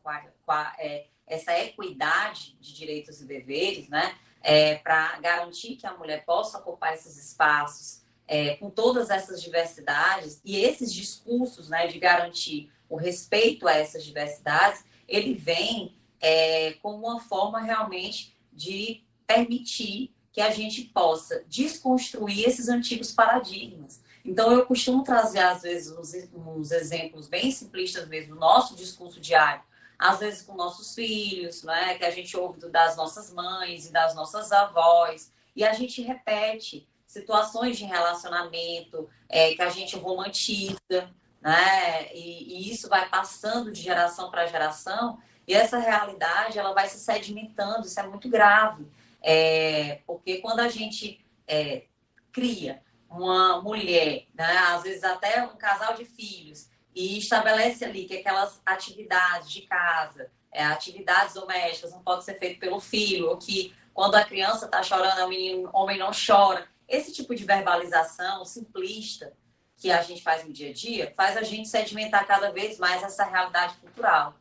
Speaker 4: é, essa equidade de direitos e deveres, né? É, para garantir que a mulher possa ocupar esses espaços é, com todas essas diversidades e esses discursos né, de garantir o respeito a essas diversidades, ele vem é, como uma forma realmente de permitir que a gente possa desconstruir esses antigos paradigmas. Então, eu costumo trazer, às vezes, uns, uns exemplos bem simplistas mesmo, do nosso discurso diário, às vezes com nossos filhos, né, que a gente ouve das nossas mães e das nossas avós, e a gente repete situações de relacionamento é, que a gente romantiza, né, e, e isso vai passando de geração para geração, e essa realidade ela vai se sedimentando, isso é muito grave. É, porque quando a gente é, cria uma mulher, né, às vezes até um casal de filhos, e estabelece ali que aquelas atividades de casa, é, atividades domésticas não podem ser feitas pelo filho, ou que quando a criança está chorando, o menino, o homem não chora. Esse tipo de verbalização simplista que a gente faz no dia a dia faz a gente sedimentar cada vez mais essa realidade cultural.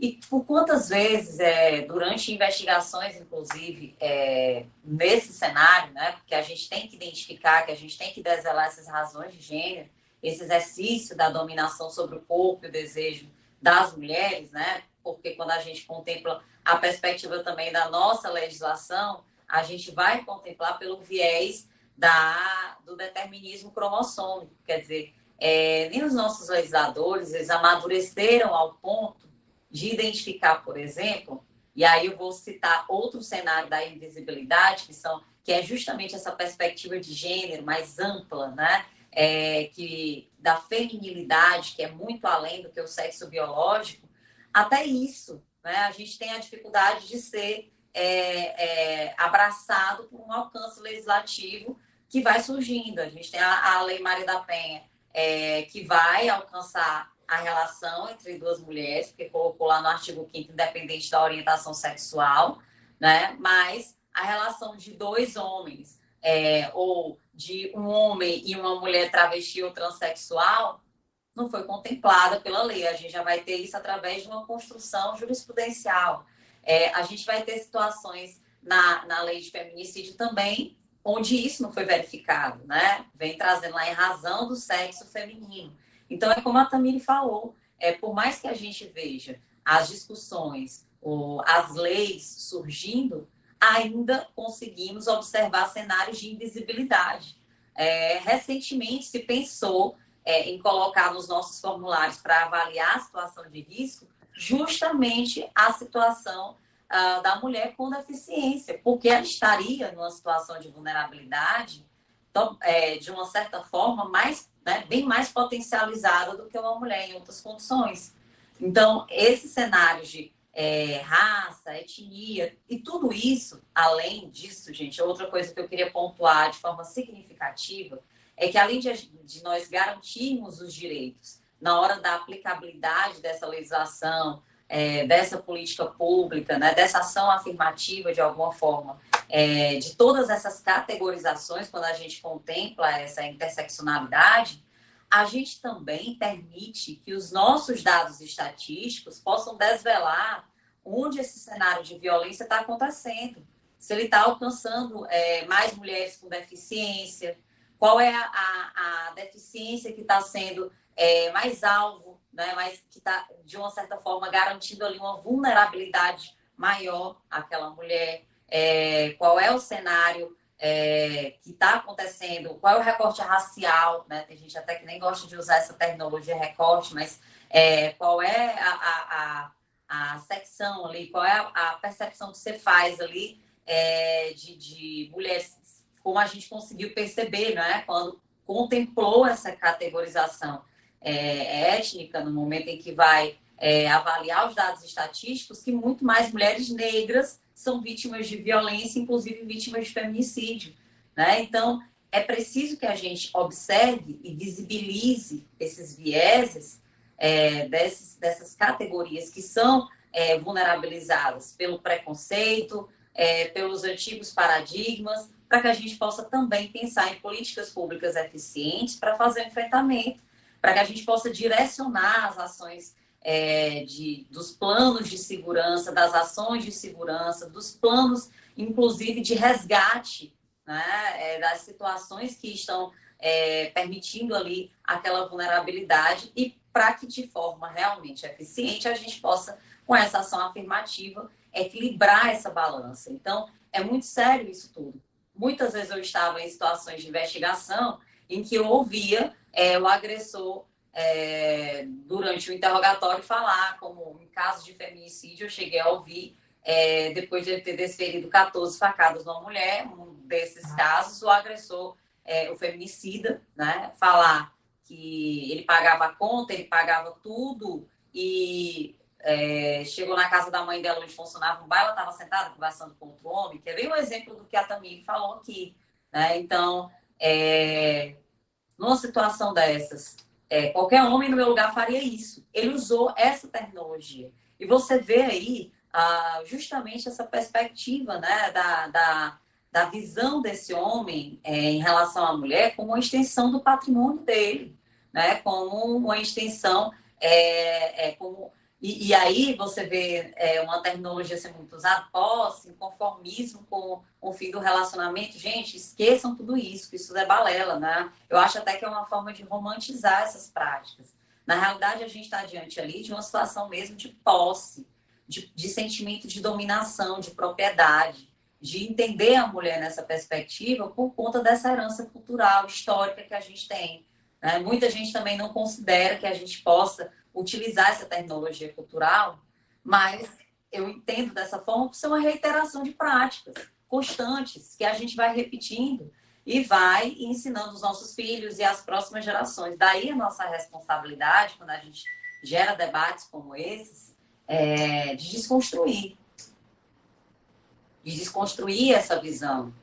Speaker 4: E por quantas vezes, é, durante investigações, inclusive, é, nesse cenário, né, porque a gente tem que identificar, que a gente tem que deselar essas razões de gênero, esse exercício da dominação sobre o corpo e o desejo das mulheres, né, porque quando a gente contempla a perspectiva também da nossa legislação, a gente vai contemplar pelo viés da, do determinismo cromossômico, quer dizer, é, nem os nossos legisladores, eles amadureceram ao ponto de identificar, por exemplo, e aí eu vou citar outro cenário da invisibilidade, que, são, que é justamente essa perspectiva de gênero mais ampla, né? É, que da feminilidade, que é muito além do que o sexo biológico, até isso, né? A gente tem a dificuldade de ser é, é, abraçado por um alcance legislativo que vai surgindo. A gente tem a, a Lei Maria da Penha, é, que vai alcançar a relação entre duas mulheres, porque colocou lá no artigo 5 independente da orientação sexual, né? Mas a relação de dois homens, é, ou de um homem e uma mulher travesti ou transexual, não foi contemplada pela lei. A gente já vai ter isso através de uma construção jurisprudencial. É, a gente vai ter situações na, na lei de feminicídio também, onde isso não foi verificado, né? Vem trazendo lá em razão do sexo feminino. Então, é como a Tamiri falou, é, por mais que a gente veja as discussões, ou as leis surgindo, ainda conseguimos observar cenários de invisibilidade. É, recentemente se pensou é, em colocar nos nossos formulários para avaliar a situação de risco justamente a situação uh, da mulher com deficiência, porque ela estaria numa situação de vulnerabilidade é, de uma certa forma, mais, né, bem mais potencializada do que uma mulher em outras condições. Então, esses cenários de é, raça, etnia e tudo isso, além disso, gente, outra coisa que eu queria pontuar de forma significativa é que além de, de nós garantirmos os direitos na hora da aplicabilidade dessa legislação, é, dessa política pública, né, dessa ação afirmativa de alguma forma, é, de todas essas categorizações, quando a gente contempla essa interseccionalidade, a gente também permite que os nossos dados estatísticos possam desvelar onde esse cenário de violência está acontecendo. Se ele está alcançando é, mais mulheres com deficiência, qual é a, a, a deficiência que está sendo é, mais alvo, né, mas que está, de uma certa forma, garantindo ali uma vulnerabilidade maior àquela mulher, é, qual é o cenário é, que está acontecendo, qual é o recorte racial, né? Tem gente até que nem gosta de usar essa terminologia recorte, mas é, qual é a, a, a, a, secção ali, qual é a, percepção que você faz ali é, de, de mulheres, como a gente conseguiu perceber, né? Quando contemplou essa categorização é, étnica, no momento em que vai é, avaliar os dados estatísticos, que muito mais mulheres negras são vítimas de violência, inclusive vítimas de feminicídio. Né? Então, é preciso que a gente observe e visibilize esses vieses é, desses, dessas categorias que são é, vulnerabilizadas pelo preconceito, é, pelos antigos paradigmas, para que a gente possa também pensar em políticas públicas eficientes para fazer o enfrentamento para que a gente possa direcionar as ações é, de, dos planos de segurança, das ações de segurança, dos planos, inclusive, de resgate né, é, das situações que estão é, permitindo ali aquela vulnerabilidade e para que de forma realmente eficiente a gente possa, com essa ação afirmativa, equilibrar essa balança. Então, é muito sério isso tudo. Muitas vezes eu estava em situações de investigação em que eu ouvia é, o agressor é, durante o interrogatório falar, como em caso de feminicídio, eu cheguei a ouvir, é, depois de ele ter desferido 14 facadas numa mulher, um desses ah. casos, o agressor, é, o feminicida, né, falar que ele pagava a conta, ele pagava tudo e é, chegou na casa da mãe dela onde funcionava um bar, ela estava sentada conversando com outro homem, que é bem um exemplo do que a Tamir falou aqui. Né? Então, é, numa situação dessas, é, qualquer homem no meu lugar faria isso. Ele usou essa terminologia. E você vê aí ah, justamente essa perspectiva né, da, da, da visão desse homem é, em relação à mulher como uma extensão do patrimônio dele, né, como uma extensão, é, é como e, e, aí você vê é, uma terminologia ser muito usada, posse, conformismo com, o fim do relacionamento. Gente, esqueçam tudo isso, que isso é balela, né? Eu acho até que é uma forma de romantizar essas práticas. Na realidade, a gente está diante ali de uma situação mesmo de posse, de, de sentimento de dominação, de propriedade, de entender a mulher nessa perspectiva por conta dessa herança cultural, histórica que a gente tem. Né? Muita gente também não considera que a gente possa utilizar essa tecnologia cultural, mas eu entendo dessa forma por ser uma reiteração de práticas constantes que a gente vai repetindo e vai ensinando os nossos filhos e as próximas gerações. Daí a nossa responsabilidade, quando a gente gera debates como esses, é de desconstruir. De desconstruir essa visão,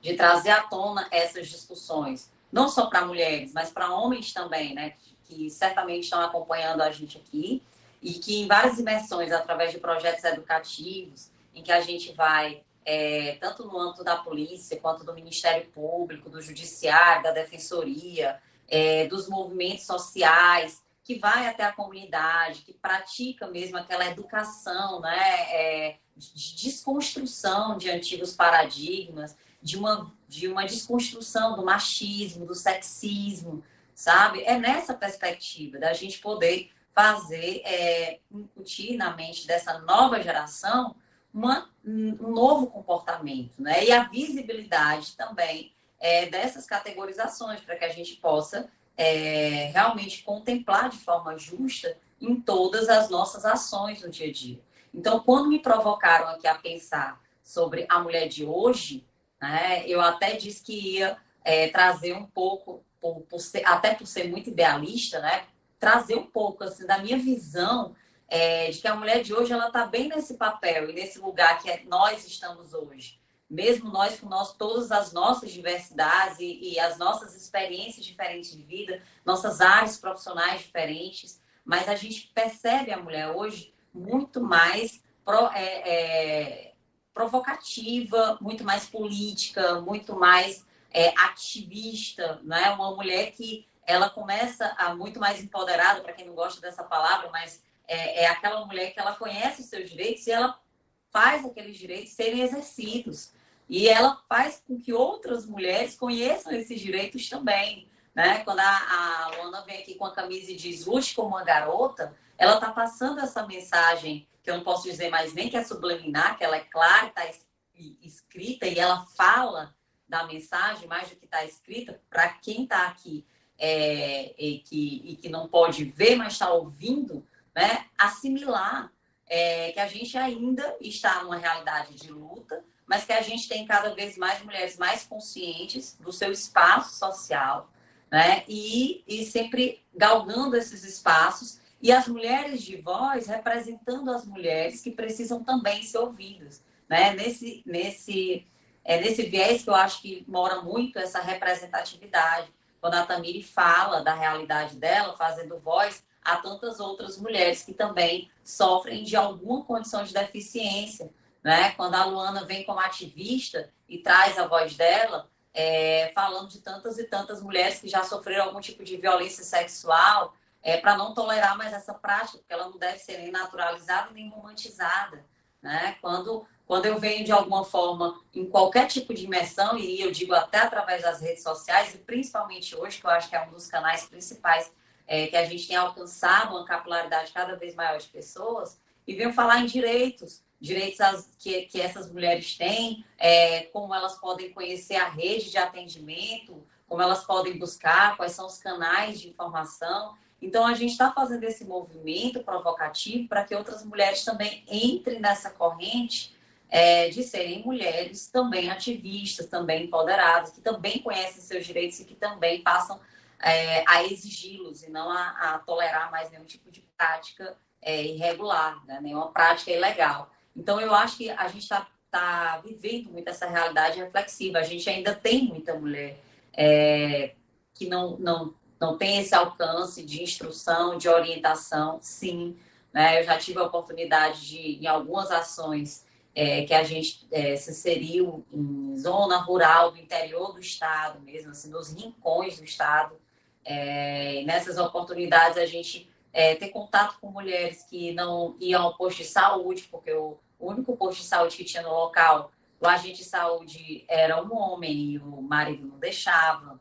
Speaker 4: de trazer à tona essas discussões, não só para mulheres, mas para homens também, né? que certamente estão acompanhando a gente aqui e que em várias imersões, através de projetos educativos, em que a gente vai, é, tanto no âmbito da polícia, quanto do Ministério Público, do Judiciário, da Defensoria, é, dos movimentos sociais, que vai até a comunidade, que pratica mesmo aquela educação né, é, de desconstrução de antigos paradigmas, de uma, de uma desconstrução do machismo, do sexismo, sabe? É nessa perspectiva da gente poder fazer, é, incutir na mente dessa nova geração uma, um novo comportamento, né? E a visibilidade também é, dessas categorizações, para que a gente possa é, realmente contemplar de forma justa em todas as nossas ações no dia a dia. Então, quando me provocaram aqui a pensar sobre a mulher de hoje, né, eu até disse que ia é, trazer um pouco, por, por ser, até por ser muito idealista, né? Trazer um pouco assim, da minha visão é, de que a mulher de hoje ela está bem nesse papel e nesse lugar que é, nós estamos hoje. Mesmo nós com nós, todas as nossas diversidades e, e as nossas experiências diferentes de vida, nossas áreas profissionais diferentes, mas a gente percebe a mulher hoje muito mais pro, é, é, provocativa, muito mais política, muito mais é, ativista, né? Uma mulher que ela começa a muito mais empoderada, para quem não gosta dessa palavra, mas é, é, aquela mulher que ela conhece os seus direitos e ela faz aqueles direitos serem exercidos. E ela faz com que outras mulheres conheçam esses direitos também. Né? Quando a, a Luana vem aqui com a camisa e diz lute como uma garota, ela está passando essa mensagem, que eu não posso dizer mais nem que é subliminar, que ela é clara, está escrita e ela fala da mensagem mais do que está escrita para quem está aqui é, e, que, e que não pode ver, mas está ouvindo, né? assimilar é, que a gente ainda está numa realidade de luta, mas que a gente tem cada vez mais mulheres mais conscientes do seu espaço social, né? E, e sempre galgando esses espaços e as mulheres de voz representando as mulheres que precisam também ser ouvidas, né? Nesse, nesse, é nesse viés que eu acho que mora muito essa representatividade. Quando a Tamiri fala da realidade dela, fazendo voz a tantas outras mulheres que também sofrem de alguma condição de deficiência, né? Quando a Luana vem como ativista e traz a voz dela, é, falando de tantas e tantas mulheres que já sofreram algum tipo de violência sexual, é, para não tolerar mais essa prática, porque ela não deve ser nem naturalizada nem romantizada. Né? Quando, quando eu venho de alguma forma em qualquer tipo de imersão, e eu digo até através das redes sociais, e principalmente hoje, que eu acho que é um dos canais principais é, que a gente tem alcançado uma capilaridade cada vez maior de pessoas, e venho falar em direitos, direitos que, que essas mulheres têm, é, como elas podem conhecer a rede de atendimento, como elas podem buscar, quais são os canais de informação. Então, a gente está fazendo esse movimento provocativo para que outras mulheres também entrem nessa corrente é, de serem mulheres também ativistas, também empoderadas, que também conhecem seus direitos e que também passam é, a exigi-los e não a, a, tolerar mais nenhum tipo de prática é, irregular, né? nenhuma prática ilegal. Então, eu acho que a gente está tá vivendo muito essa realidade reflexiva. A gente ainda tem muita mulher é, que não, não, não tem esse alcance de instrução, de orientação, sim. Né? Eu já tive a oportunidade de, em algumas ações é, que a gente é, se inseriu em zona rural do interior do estado, mesmo assim, nos rincões do estado. É, nessas oportunidades, a gente é, ter contato com mulheres que não iam ao posto de saúde, porque o, único posto de saúde que tinha no local, o agente de saúde era um homem e o marido não deixava,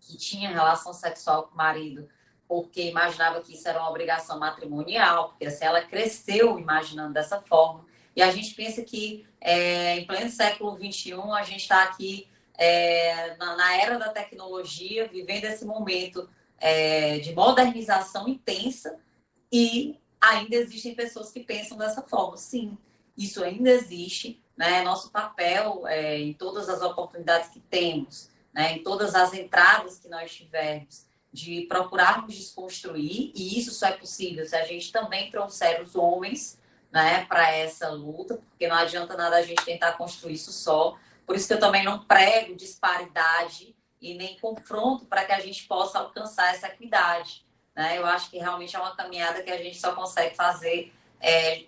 Speaker 4: que tinha relação sexual com o marido, porque imaginava que isso era uma obrigação matrimonial, porque assim, ela cresceu imaginando dessa forma. E a gente pensa que é, em pleno século XXI a gente está aqui é, na, na, era da tecnologia, vivendo esse momento é, de modernização intensa e ainda existem pessoas que pensam dessa forma. Sim, isso ainda existe. Né? Nosso papel é, em todas as oportunidades que temos, né? em todas as entradas que nós tivermos, de procurarmos desconstruir, e isso só é possível se a gente também trouxer os homens né, para essa luta, porque não adianta nada a gente tentar construir isso só. Por isso que eu também não prego disparidade e nem confronto para que a gente possa alcançar essa equidade. Né? Eu acho que realmente é uma caminhada que a gente só consegue fazer é,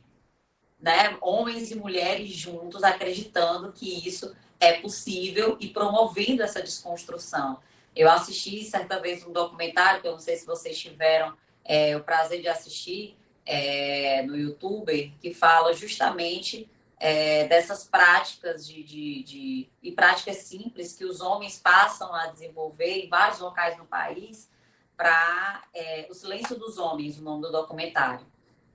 Speaker 4: né, homens e mulheres juntos acreditando que isso é possível e promovendo essa desconstrução. Eu assisti certa vez um documentário, que eu não sei se vocês tiveram é, o prazer de assistir é, no YouTube, que fala justamente é, dessas práticas de, de, de, e práticas simples que os homens passam a desenvolver em vários locais no país para é, o silêncio dos homens, o nome do documentário.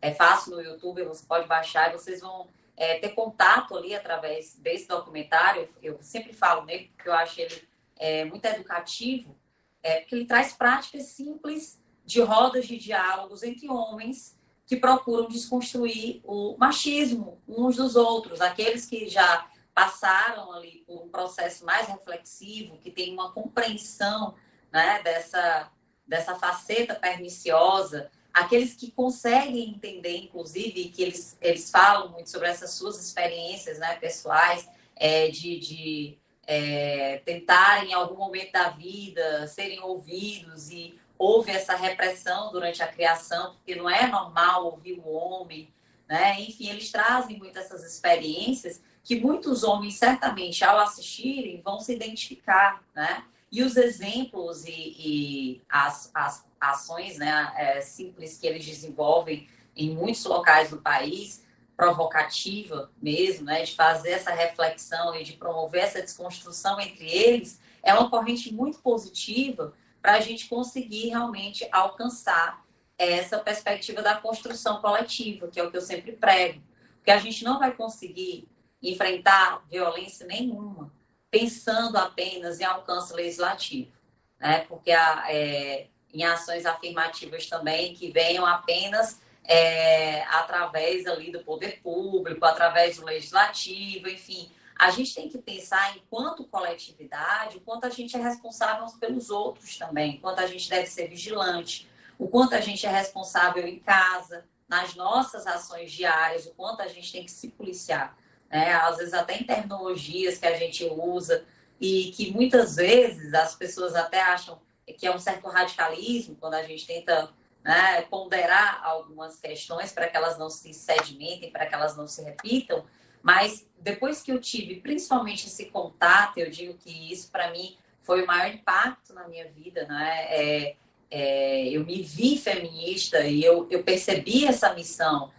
Speaker 4: É fácil no YouTube, você pode baixar e vocês vão é, ter contato ali através desse documentário. Eu sempre falo nele porque eu acho ele é, muito educativo, é, porque ele traz práticas simples de rodas de diálogos entre homens que procuram desconstruir o machismo uns dos outros, aqueles que já passaram ali por um processo mais reflexivo, que tem uma compreensão né, dessa, dessa faceta perniciosa, aqueles que conseguem entender, inclusive, que eles, eles falam muito sobre essas suas experiências né, pessoais, é, de, de é, tentarem, em algum momento da vida, serem ouvidos e houve essa repressão durante a criação, porque não é normal ouvir o homem, né? Enfim, eles trazem muitas essas experiências que muitos homens, certamente, ao assistirem, vão se identificar, né? E os exemplos e, e as, as, ações né, é, simples que eles desenvolvem em muitos locais do país, provocativa mesmo, né, de fazer essa reflexão e de promover essa desconstrução entre eles, é uma corrente muito positiva para a gente conseguir realmente alcançar essa perspectiva da construção coletiva, que é o que eu sempre prego. Porque a gente não vai conseguir enfrentar violência nenhuma pensando apenas em alcance legislativo, né? Porque a, é, em ações afirmativas também que venham apenas é, através ali do poder público, através do legislativo, enfim. A gente tem que pensar enquanto coletividade, o quanto a gente é responsável pelos outros também, quanto a gente deve ser vigilante, o quanto a gente é responsável em casa, nas nossas ações diárias, o quanto a gente tem que se policiar né? às vezes até em terminologias que a gente usa e que muitas vezes as pessoas até acham que é um certo radicalismo quando a gente tenta né, ponderar algumas questões para que elas não se sedimentem, para que elas não se repitam. Mas depois que eu tive principalmente esse contato, eu digo que isso para mim foi o maior impacto na minha vida, né? É, é, eu me vi feminista e eu, eu percebi essa missão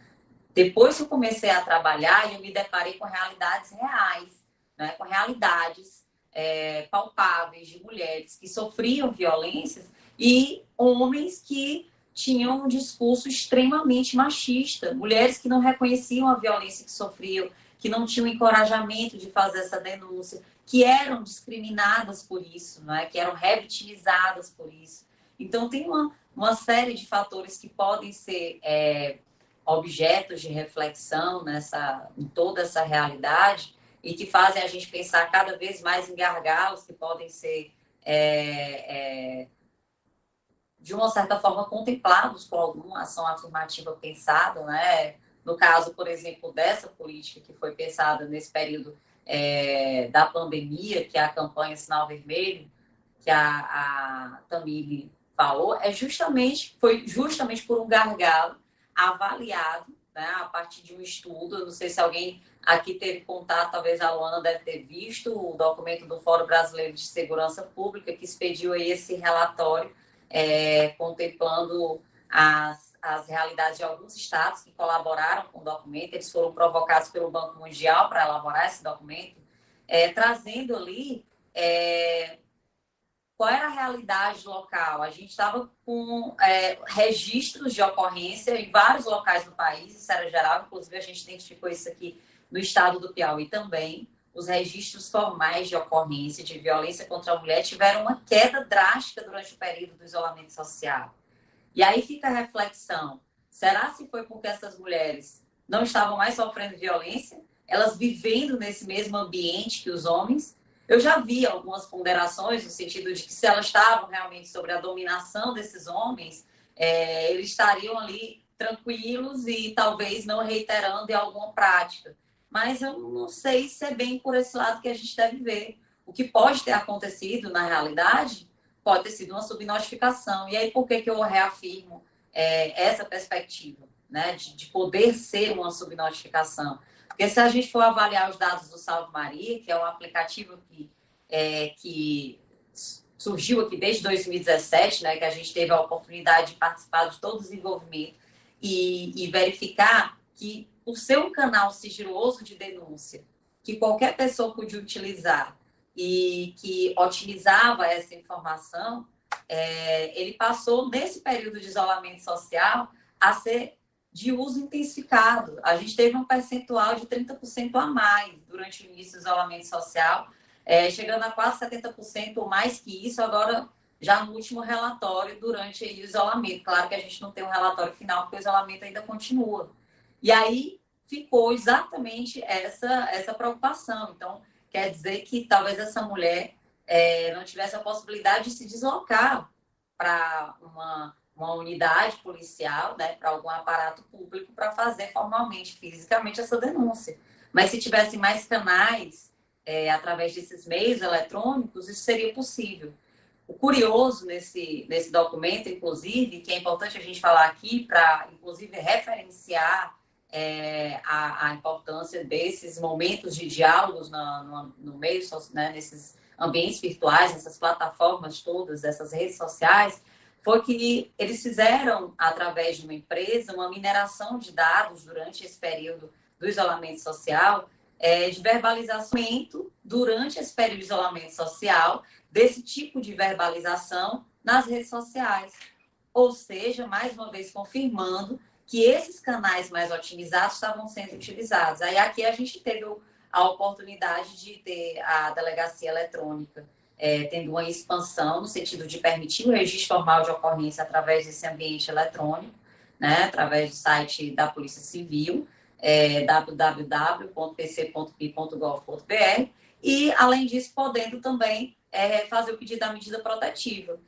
Speaker 4: depois que eu comecei a trabalhar, eu me deparei com realidades reais, né? com realidades é, palpáveis de mulheres que sofriam violências e homens que tinham um discurso extremamente machista, mulheres que não reconheciam a violência que sofriam, que não tinham encorajamento de fazer essa denúncia, que eram discriminadas por isso, não é? que eram revitimizadas por isso. Então, tem uma, uma série de fatores que podem ser é, objetos de reflexão nessa, em toda essa realidade e que fazem a gente pensar cada vez mais em gargalos que podem ser, é, é, de uma certa forma, contemplados por alguma ação afirmativa pensada, né? No caso, por exemplo, dessa política que foi pensada nesse período é, da pandemia, que é a campanha Sinal Vermelho, que a, a Tamile falou, é justamente, foi justamente por um gargalo avaliado né, a partir de um estudo. Eu não sei se alguém aqui teve contato, talvez a Luana deve ter visto o documento do Fórum Brasileiro de Segurança Pública, que expediu aí esse relatório é, contemplando as, as realidades de alguns estados que colaboraram com o documento. Eles foram provocados pelo Banco Mundial para elaborar esse documento, é, trazendo ali é, qual era a realidade local? A gente estava com é, registros de ocorrência em vários locais do país, isso era geral, inclusive a gente identificou isso aqui no estado do Piauí também. Os registros formais de ocorrência de violência contra a mulher tiveram uma queda drástica durante o período do isolamento social. E aí fica a reflexão: será se foi porque essas mulheres não estavam mais sofrendo violência, elas vivendo nesse mesmo ambiente que os homens? Eu já vi algumas ponderações no sentido de que se elas estavam realmente sobre a dominação desses homens, é, eles estariam ali tranquilos e talvez não reiterando em alguma prática. Mas eu não sei se é bem por esse lado que a gente deve ver. O que pode ter acontecido na realidade pode ter sido uma subnotificação. E aí, por que, que eu reafirmo é, essa perspectiva, né, de, de poder ser uma subnotificação? Porque se a gente for avaliar os dados do Salve Maria, que é um aplicativo que, é, que surgiu aqui desde 2017, né, que a gente teve a oportunidade de participar de todo o desenvolvimento e, e verificar que, por ser um canal sigiloso de denúncia, que qualquer pessoa podia utilizar e que otimizava essa informação, é, ele passou, nesse período de isolamento social, a ser de uso intensificado. A gente teve um percentual de 30% a mais durante o início do isolamento social, é, chegando a quase 70% ou mais que isso agora já no último relatório durante o isolamento. Claro que a gente não tem um relatório final, porque o isolamento ainda continua. E aí ficou exatamente essa, essa preocupação. Então, quer dizer que talvez essa mulher é, não tivesse a possibilidade de se deslocar para uma, uma unidade policial, né, para algum aparato público, para fazer formalmente, fisicamente, essa denúncia. Mas se tivesse mais canais é, através desses meios eletrônicos, isso seria possível. O curioso nesse, nesse documento, inclusive, que é importante a gente falar aqui para, inclusive, referenciar é, a, a, importância desses momentos de diálogos no, no, meio, né, nesses ambientes virtuais, nessas plataformas todas, essas redes sociais, foi que eles fizeram, através de uma empresa, uma mineração de dados durante esse período do isolamento social, é, de verbalização durante esse período de isolamento social, desse tipo de verbalização nas redes sociais. Ou seja, mais uma vez confirmando que esses canais mais otimizados estavam sendo utilizados. Aí aqui a gente teve a oportunidade de ter a delegacia eletrônica é, tendo uma expansão no sentido de permitir o registro formal de ocorrência através desse ambiente eletrônico, né, através do site da Polícia Civil, é, www.pc.pi.gov.br, e, além disso, podendo também é, fazer o pedido da medida protetiva,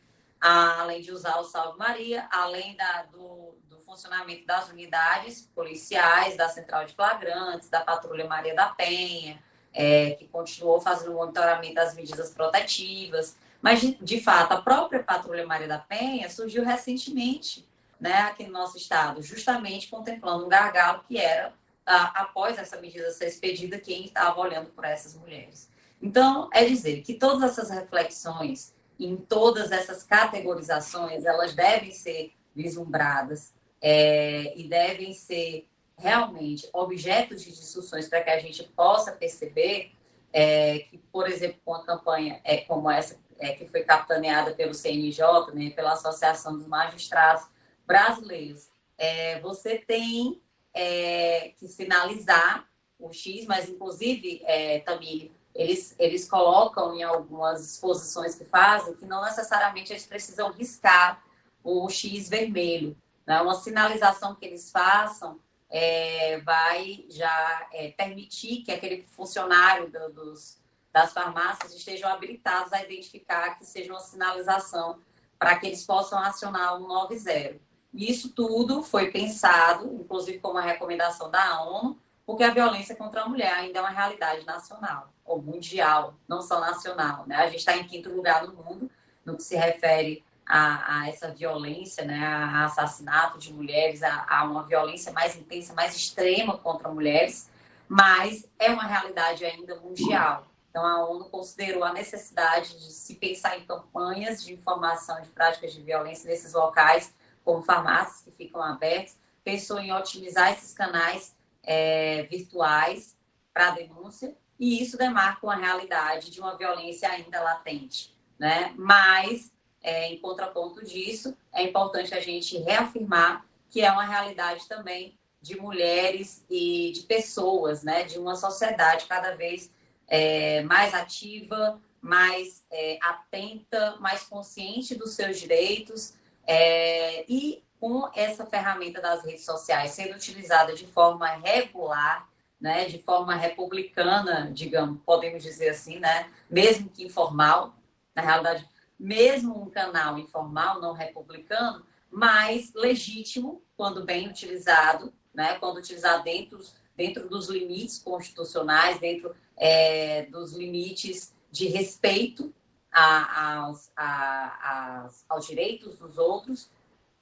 Speaker 4: além de usar o Salve Maria, além da, do funcionamento das unidades policiais, da Central de Flagrantes, da Patrulha Maria da Penha, é, que continuou fazendo o monitoramento das medidas protetivas. Mas, de, de, fato, a própria Patrulha Maria da Penha surgiu recentemente né, aqui no nosso estado, justamente contemplando um gargalo que era, a, após essa medida ser expedida, quem estava olhando por essas mulheres. Então, é dizer que todas essas reflexões, em todas essas categorizações, elas devem ser vislumbradas é, e devem ser realmente objetos de discussões para que a gente possa perceber é, que, por exemplo, com a campanha é, como essa é, que foi capitaneada pelo CNJ, né, pela Associação dos Magistrados Brasileiros, é, você tem é, que sinalizar o X, mas inclusive, é, também eles, eles colocam em algumas exposições que fazem que não necessariamente eles precisam riscar o X vermelho. Né? Uma sinalização que eles façam é, vai já é, permitir que aquele funcionário do, dos, das farmácias estejam habilitados a identificar que seja uma sinalização para que eles possam acionar o 90. Isso tudo foi pensado, inclusive como uma recomendação da ONU, porque a violência contra a mulher ainda é uma realidade nacional ou mundial, não só nacional. Né? A gente está em quinto lugar no mundo no que se refere a, a, essa violência, né, a assassinato de mulheres, a, a, uma violência mais intensa, mais extrema contra mulheres, mas é uma realidade ainda mundial. Então, a ONU considerou a necessidade de se pensar em campanhas de informação de práticas de violência nesses locais, como farmácias que ficam abertas, pensou em otimizar esses canais é, virtuais para denúncia, e isso demarca uma realidade de uma violência ainda latente. Né? Mas é, em contraponto disso, é importante a gente reafirmar que é uma realidade também de mulheres e de pessoas, né, de uma sociedade cada vez é, mais ativa, mais é, atenta, mais consciente dos seus direitos é, e com essa ferramenta das redes sociais sendo utilizada de forma regular, né, de forma republicana, digamos, podemos dizer assim, né, mesmo que informal, na realidade mesmo um canal informal, não republicano, mas legítimo quando bem utilizado, né? quando utilizado dentro, dentro dos limites constitucionais, dentro é, dos limites de respeito a, aos, a, aos direitos dos outros,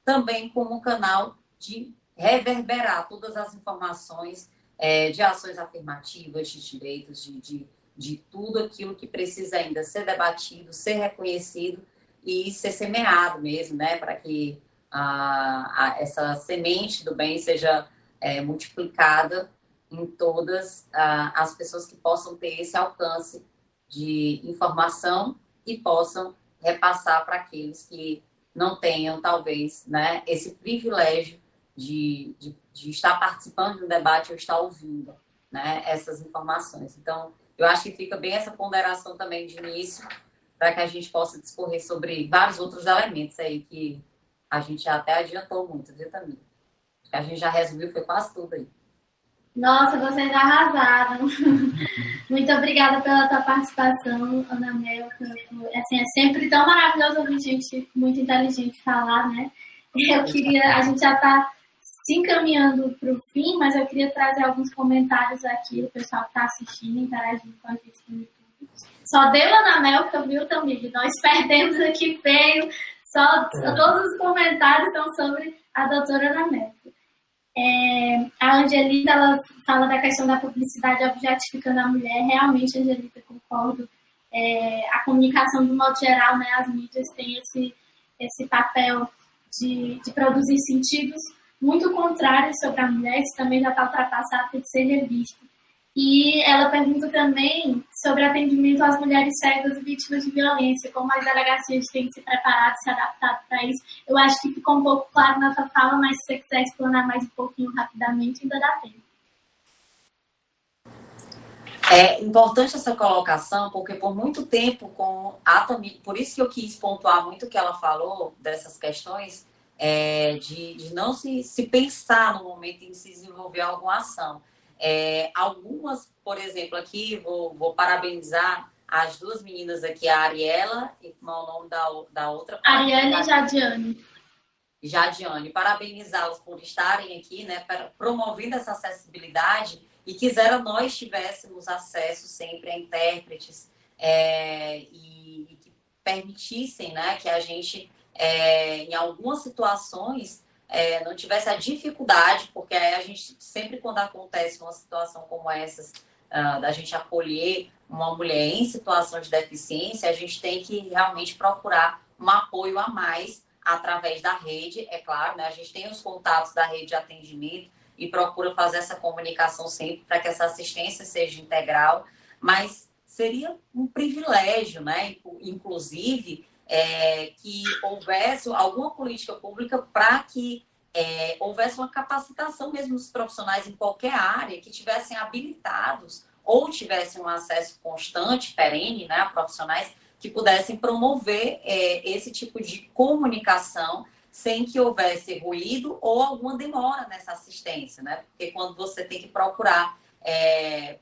Speaker 4: também como um canal de reverberar todas as informações é, de ações afirmativas, de direitos, de, de de tudo aquilo que precisa ainda ser debatido, ser reconhecido e ser semeado mesmo, né? Para que a, a, essa semente do bem seja é, multiplicada em todas a, as pessoas que possam ter esse alcance de informação e possam repassar para aqueles que não tenham, talvez, né, esse privilégio de, de, de estar participando de um debate ou estar ouvindo né, essas informações. Então, eu acho que fica bem essa ponderação também de início, para que a gente possa discorrer sobre vários outros elementos aí que a gente já até adiantou muito, viu, também. A gente já resumiu, foi quase tudo aí.
Speaker 2: Nossa, vocês arrasaram. [LAUGHS] Muito obrigada pela tua participação, Ana Melka. Assim, é sempre tão maravilhoso ouvir gente muito inteligente falar, né? Eu queria, a gente já está se encaminhando para o fim, mas eu queria trazer alguns comentários aqui do pessoal que está assistindo, interagindo com a gente no YouTube. Só deu Ana Melka, viu, Tamir? Nós perdemos aqui feio. Só, é. Todos os comentários são sobre a doutora Ana Melka. É, a Angelita ela fala da questão da publicidade objetificando a mulher. Realmente, Angelita, concordo. É, a comunicação, de modo geral, né, as mídias têm esse, esse papel de, de produzir sentidos muito contrários sobre a mulher. Isso também já está ultrapassado, tem que ser revisto. E ela pergunta também sobre atendimento às mulheres cegas e vítimas de violência, como as delegacias têm se preparado, se adaptado para isso. Eu acho que ficou um pouco claro na sua fala, mas se você quiser explanar mais um pouquinho rapidamente, ainda dá tempo.
Speaker 4: É importante essa colocação, porque por muito tempo, com a por isso que eu quis pontuar muito o que ela falou dessas questões, é, de, de não se, se pensar no momento em se desenvolver alguma ação. É, algumas, por exemplo, aqui, vou, vou, parabenizar as duas meninas aqui, a Ariela e como é o nome da, da outra?
Speaker 2: Ariane e Jadiane.
Speaker 4: Jadiane, parabenizá-las por estarem aqui, né, promovendo essa acessibilidade e quisera nós tivéssemos acesso sempre a intérpretes é, e, e, que permitissem, né, que a gente, é, em algumas situações, é, não tivesse a dificuldade, porque a gente sempre quando acontece uma situação como essa, uh, da gente acolher uma mulher em situação de deficiência, a gente tem que realmente procurar um apoio a mais através da rede, é claro, né? A gente tem os contatos da rede de atendimento e procura fazer essa comunicação sempre para que essa assistência seja integral, mas seria um privilégio, né? Inclusive, é, que houvesse alguma política pública para que é, houvesse uma capacitação mesmo dos profissionais em qualquer área, que tivessem habilitados ou tivessem um acesso constante, perene, né, a profissionais que pudessem promover é, esse tipo de comunicação sem que houvesse ruído ou alguma demora nessa assistência, né? Porque quando você tem que procurar é,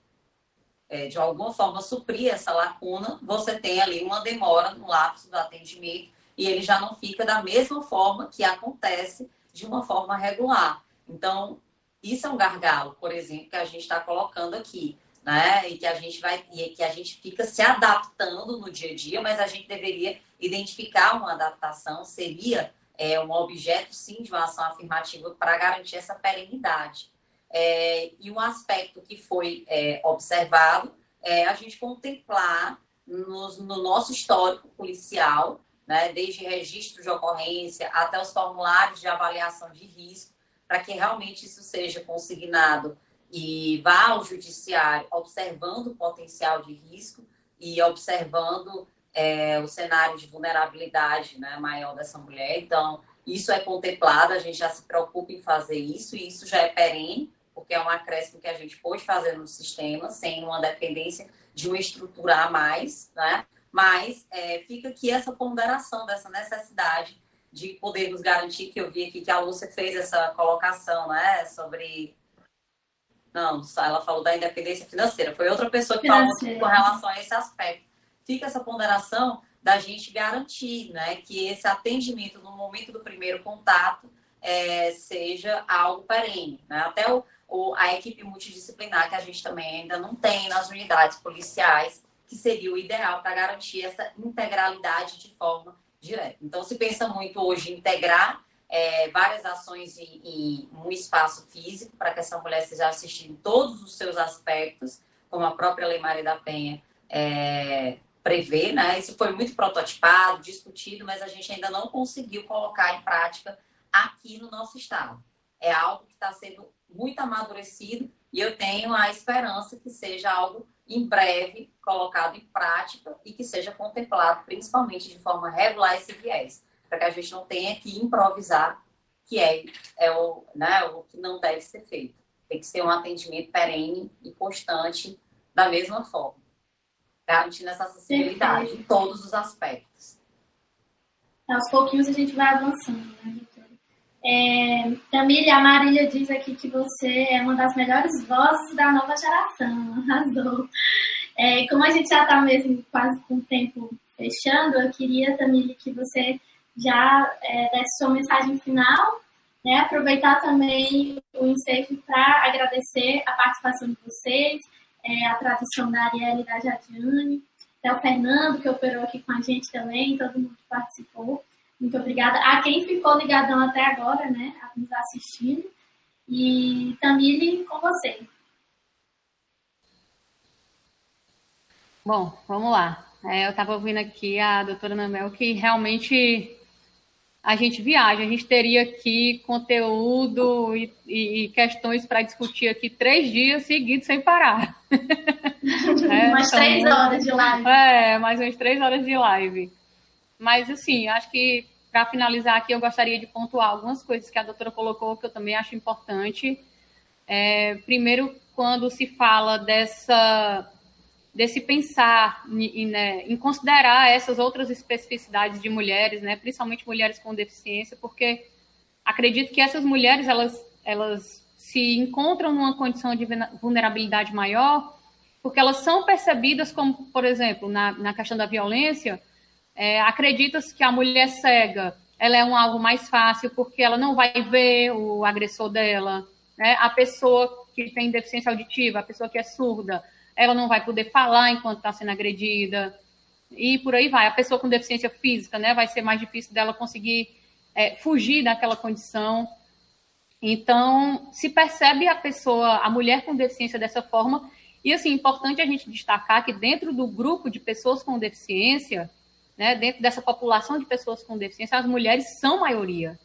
Speaker 4: é, de alguma forma suprir essa lacuna, você tem ali uma demora no lapso do atendimento e ele já não fica da mesma forma que acontece de uma forma regular. Então, isso é um gargalo, por exemplo, que a gente está colocando aqui, né? E que a gente vai e que a gente fica se adaptando no dia a dia, mas a gente deveria identificar uma adaptação, seria é, um objeto sim de uma ação afirmativa para garantir essa perenidade. É, e um aspecto que foi é, observado é a gente contemplar nos, no nosso histórico policial, né, desde registro de ocorrência até os formulários de avaliação de risco, para que realmente isso seja consignado e vá ao judiciário observando o potencial de risco e observando é, o cenário de vulnerabilidade né, maior dessa mulher. Então, isso é contemplado, a gente já se preocupa em fazer isso, e isso já é perene, porque é um acréscimo que a gente pode fazer no sistema, sem uma dependência de uma estrutura a mais, né? Mas é, fica aqui essa ponderação dessa necessidade de podermos garantir, que eu vi aqui que a Lúcia fez essa colocação, né? Sobre. Não, ela falou da independência financeira. Foi outra pessoa que financeira. falou com relação a esse aspecto. Fica essa ponderação da gente garantir, né? Que esse atendimento no momento do primeiro contato é, seja algo perene, né? Até o, ou a equipe multidisciplinar, que a gente também ainda não tem nas unidades policiais, que seria o ideal para garantir essa integralidade de forma direta. Então, se pensa muito hoje em integrar é, várias ações em, em, um espaço físico, para que essa mulher seja assistida em todos os seus aspectos, como a própria Lei Maria da Penha é, prevê, né? Isso foi muito prototipado, discutido, mas a gente ainda não conseguiu colocar em prática aqui no nosso estado. É algo que está sendo muito amadurecido e eu tenho a esperança que seja algo em breve colocado em prática e que seja contemplado principalmente de forma regular esse viés, para que a gente não tenha que improvisar, que é, é o, né, o que não deve ser feito. Tem que ser um atendimento perene e constante da mesma forma, garantindo essa acessibilidade Perfeito. em todos os aspectos.
Speaker 2: Aos pouquinhos a gente vai avançando, né? É, Tamília, a Marília diz aqui que você é uma das melhores vozes da nova geração, [LAUGHS] arrasou. É, como a gente já está mesmo quase com o tempo fechando, eu queria, Tamília, que você já é, desse sua mensagem final, né? aproveitar também o ensejo para agradecer a participação de vocês, é, a tradução da Ariela e da Jadiane, até o Fernando, que operou aqui com a gente também, todo mundo que participou. Muito obrigada a quem ficou ligadão até agora, né, nos assistindo. E Tamile, com você.
Speaker 3: Bom, vamos lá. É, eu estava ouvindo aqui a doutora Namel que realmente a gente viaja, a gente teria aqui conteúdo e, e, e questões para discutir aqui três dias seguidos sem parar. [LAUGHS]
Speaker 2: é, umas então, três horas de live.
Speaker 3: É, mais umas três horas de live. Mas, assim, acho que para finalizar aqui, eu gostaria de pontuar algumas coisas que a doutora colocou que eu também acho importante. É, primeiro, quando se fala dessa desse pensar em, né, em, considerar essas outras especificidades de mulheres, né, principalmente mulheres com deficiência, porque acredito que essas mulheres elas, elas se encontram numa condição de vulnerabilidade maior, porque elas são percebidas como, por exemplo, na, na questão da violência, é, acredita-se que a mulher cega ela é um alvo mais fácil porque ela não vai ver o agressor dela, né? A pessoa que tem deficiência auditiva, a pessoa que é surda, ela não vai poder falar enquanto está sendo agredida e por aí vai. A pessoa com deficiência física, né? Vai ser mais difícil dela conseguir é, fugir daquela condição. Então, se percebe a pessoa, a mulher com deficiência dessa forma. E, assim, importante a gente destacar que dentro do grupo de pessoas com deficiência, né, dentro dessa população de pessoas com deficiência, as mulheres são maioria.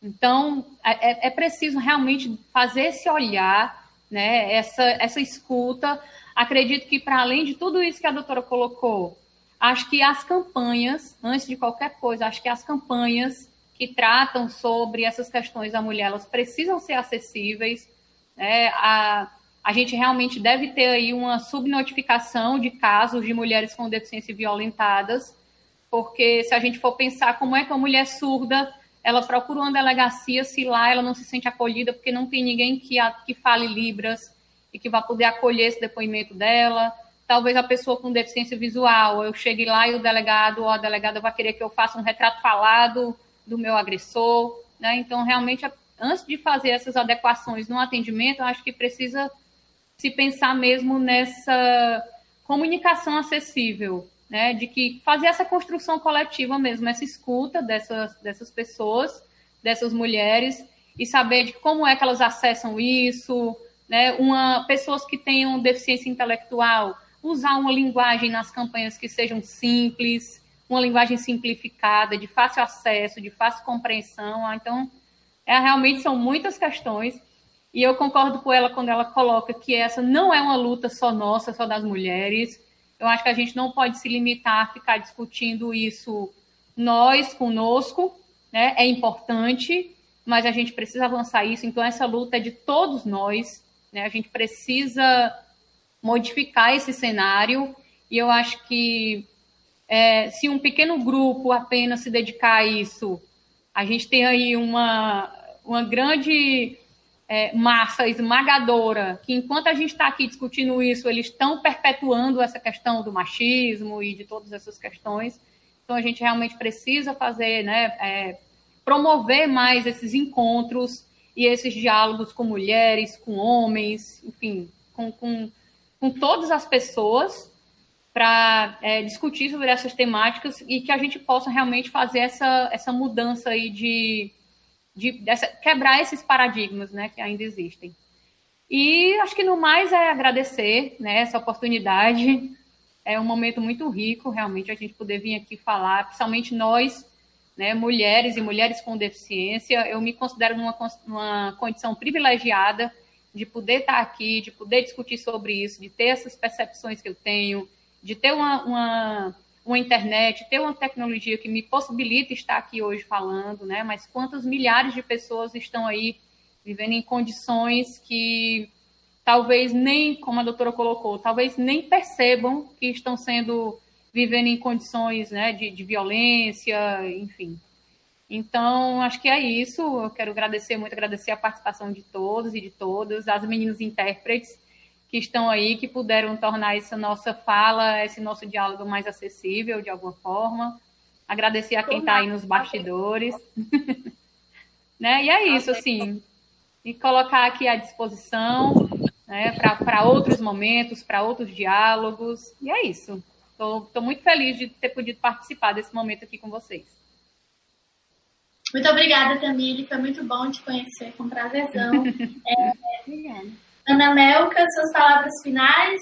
Speaker 3: Então, é, é, é preciso realmente fazer esse olhar, né, essa, essa escuta. Acredito que, para além de tudo isso que a doutora colocou, acho que as campanhas, antes de qualquer coisa, acho que as campanhas que tratam sobre essas questões da mulher, elas precisam ser acessíveis. Né, a, a gente realmente deve ter aí uma subnotificação de casos de mulheres com deficiência violentadas, porque se a gente for pensar como é que uma mulher surda ela procura uma delegacia se lá ela não se sente acolhida porque não tem ninguém que, a, que fale libras e que vá poder acolher esse depoimento dela. Talvez a pessoa com deficiência visual, eu chegue lá e o delegado ou a delegada vai querer que eu faça um retrato falado do meu agressor, né? Então, realmente, antes de fazer essas adequações no atendimento, eu acho que precisa se pensar mesmo nessa comunicação acessível, né, de que fazer essa construção coletiva mesmo, essa escuta dessas, dessas pessoas, dessas mulheres, e saber de como é que elas acessam isso, né, uma, pessoas que tenham deficiência intelectual, usar uma linguagem nas campanhas que sejam simples, uma linguagem simplificada, de fácil acesso, de fácil compreensão. Ah, então, é, realmente são muitas questões, e eu concordo com ela quando ela coloca que essa não é uma luta só nossa, só das mulheres, eu acho que a gente não pode se limitar a ficar discutindo isso nós, conosco, né? É importante, mas a gente precisa avançar isso. Então, essa luta é de todos nós, né? A gente precisa modificar esse cenário, e eu acho que é, se um pequeno grupo apenas se dedicar a isso, a gente tem aí uma, uma grande é, massa esmagadora, que enquanto a gente está aqui discutindo isso, eles estão perpetuando essa questão do machismo e de todas essas questões. Então a gente realmente precisa fazer, né, é, promover mais esses encontros e esses diálogos com mulheres, com homens, enfim, com, com, com todas as pessoas para é, discutir sobre essas temáticas e que a gente possa realmente fazer essa, essa mudança aí de, de dessa, quebrar esses paradigmas né, que ainda existem. E acho que no mais é agradecer né, essa oportunidade. É um momento muito rico, realmente, a gente poder vir aqui falar, principalmente nós, né, mulheres e mulheres com deficiência. Eu me considero numa, numa condição privilegiada de poder estar aqui, de poder discutir sobre isso, de ter essas percepções que eu tenho, de ter uma, uma uma internet, ter uma tecnologia que me possibilita estar aqui hoje falando, né? Mas quantas milhares de pessoas estão aí vivendo em condições que talvez nem, como a doutora colocou, talvez nem percebam que estão sendo vivendo em condições né, de, de violência, enfim. Então, acho que é isso. Eu quero agradecer muito, agradecer a participação de todos e de todas, as meninas intérpretes que estão aí, que puderam tornar essa nossa fala, esse nosso diálogo mais acessível de alguma forma. Agradecer a quem está aí nos bastidores. [LAUGHS] né? E é isso, assim. E colocar aqui à disposição né, para outros momentos, para outros diálogos. E é isso. Estou muito feliz de ter podido participar desse momento aqui com vocês.
Speaker 2: Muito obrigada, Tamile. Foi muito bom te conhecer, com prazerzão. [LAUGHS] é, obrigada. Ana Melka, suas palavras finais.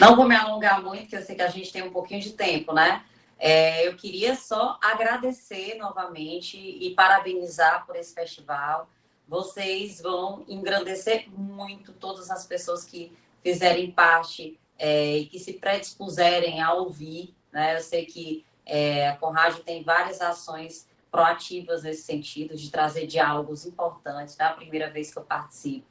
Speaker 4: Não vou me alongar muito, porque eu sei que a gente tem um pouquinho de tempo, né? É, eu queria só agradecer novamente e parabenizar por esse festival. Vocês vão engrandecer muito todas as pessoas que fizerem parte é, e que se predispuserem a ouvir. Né? Eu sei que é, a Conrad tem várias ações proativas nesse sentido, de trazer diálogos importantes. Da primeira vez que eu participo,